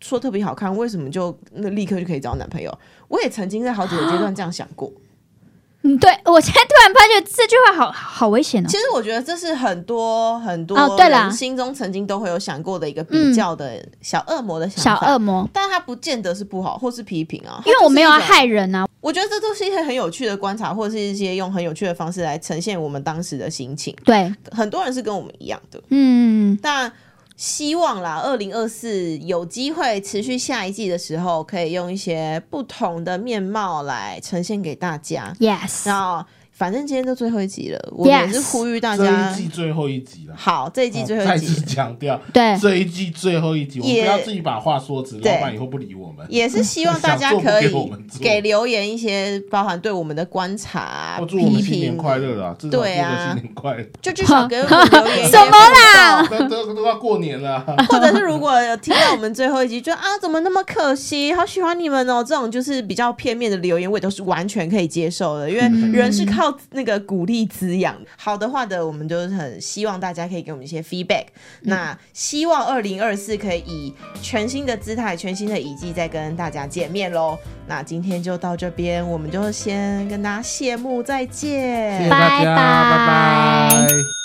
Speaker 1: 说特别好看，为什么就那立刻就可以找男朋友？我也曾经在好几个阶段这样想过。<gasps>
Speaker 2: 嗯，对我现在突然发觉这句话好好危险哦
Speaker 1: 其。实我觉得这是很多很多
Speaker 2: 哦对啦
Speaker 1: 人心中曾经都会有想过的一个比较的小恶魔的想
Speaker 2: 小
Speaker 1: 法，
Speaker 2: 恶魔，
Speaker 1: 但它不见得是不好或是批评啊，
Speaker 2: 因为我没有要
Speaker 1: 它就是一种
Speaker 2: 害人啊。
Speaker 1: 我觉得这都是一些很有趣的观察，或者是一些用很有趣的方式来呈现我们当时的心情。
Speaker 2: 对，
Speaker 1: 很多人是跟我们一样的，
Speaker 2: 嗯，
Speaker 1: 但希望啦，二零二四有机会持续下一季的时候，可以用一些不同的面貌来呈现给大家。
Speaker 2: Yes，
Speaker 1: 然后反正今天就最后一集了，我们也是呼吁大家
Speaker 3: 这
Speaker 1: 家
Speaker 3: 一。季最后一集了。
Speaker 1: 好，这一季最后
Speaker 3: 再次
Speaker 1: 一集
Speaker 3: 强调，
Speaker 2: 对，
Speaker 3: 这一季最后一集，我们不要自己把话说直，
Speaker 1: 对
Speaker 3: 老板以后不理我们。
Speaker 1: 也是希望大家 <laughs> 可以
Speaker 3: 给
Speaker 1: 留言一些，包含对我们的观察、
Speaker 3: 我祝我们
Speaker 1: 批
Speaker 3: 新年
Speaker 1: 评，
Speaker 3: 快乐啦！
Speaker 1: 对啊
Speaker 3: 新年快乐。
Speaker 1: 就至少给我们留言 <laughs>
Speaker 2: 什么啦
Speaker 3: 都都都要过年了，
Speaker 1: 或者是如果有听到我们最后一集，就 <laughs> 啊怎么那么可惜，好喜欢你们哦，这种就是比较片面的留言，我也都是完全可以接受的，因为人是靠那个鼓励滋养。好的话的，我们就是很希望大家可以给我们一些 feedback。那希望二零二四可以以全新的姿态、全新的遗迹再跟大家见面喽。那今天就到这边，我们就先跟大家谢幕，再见，
Speaker 3: 谢谢大家，
Speaker 2: 拜拜
Speaker 3: 拜拜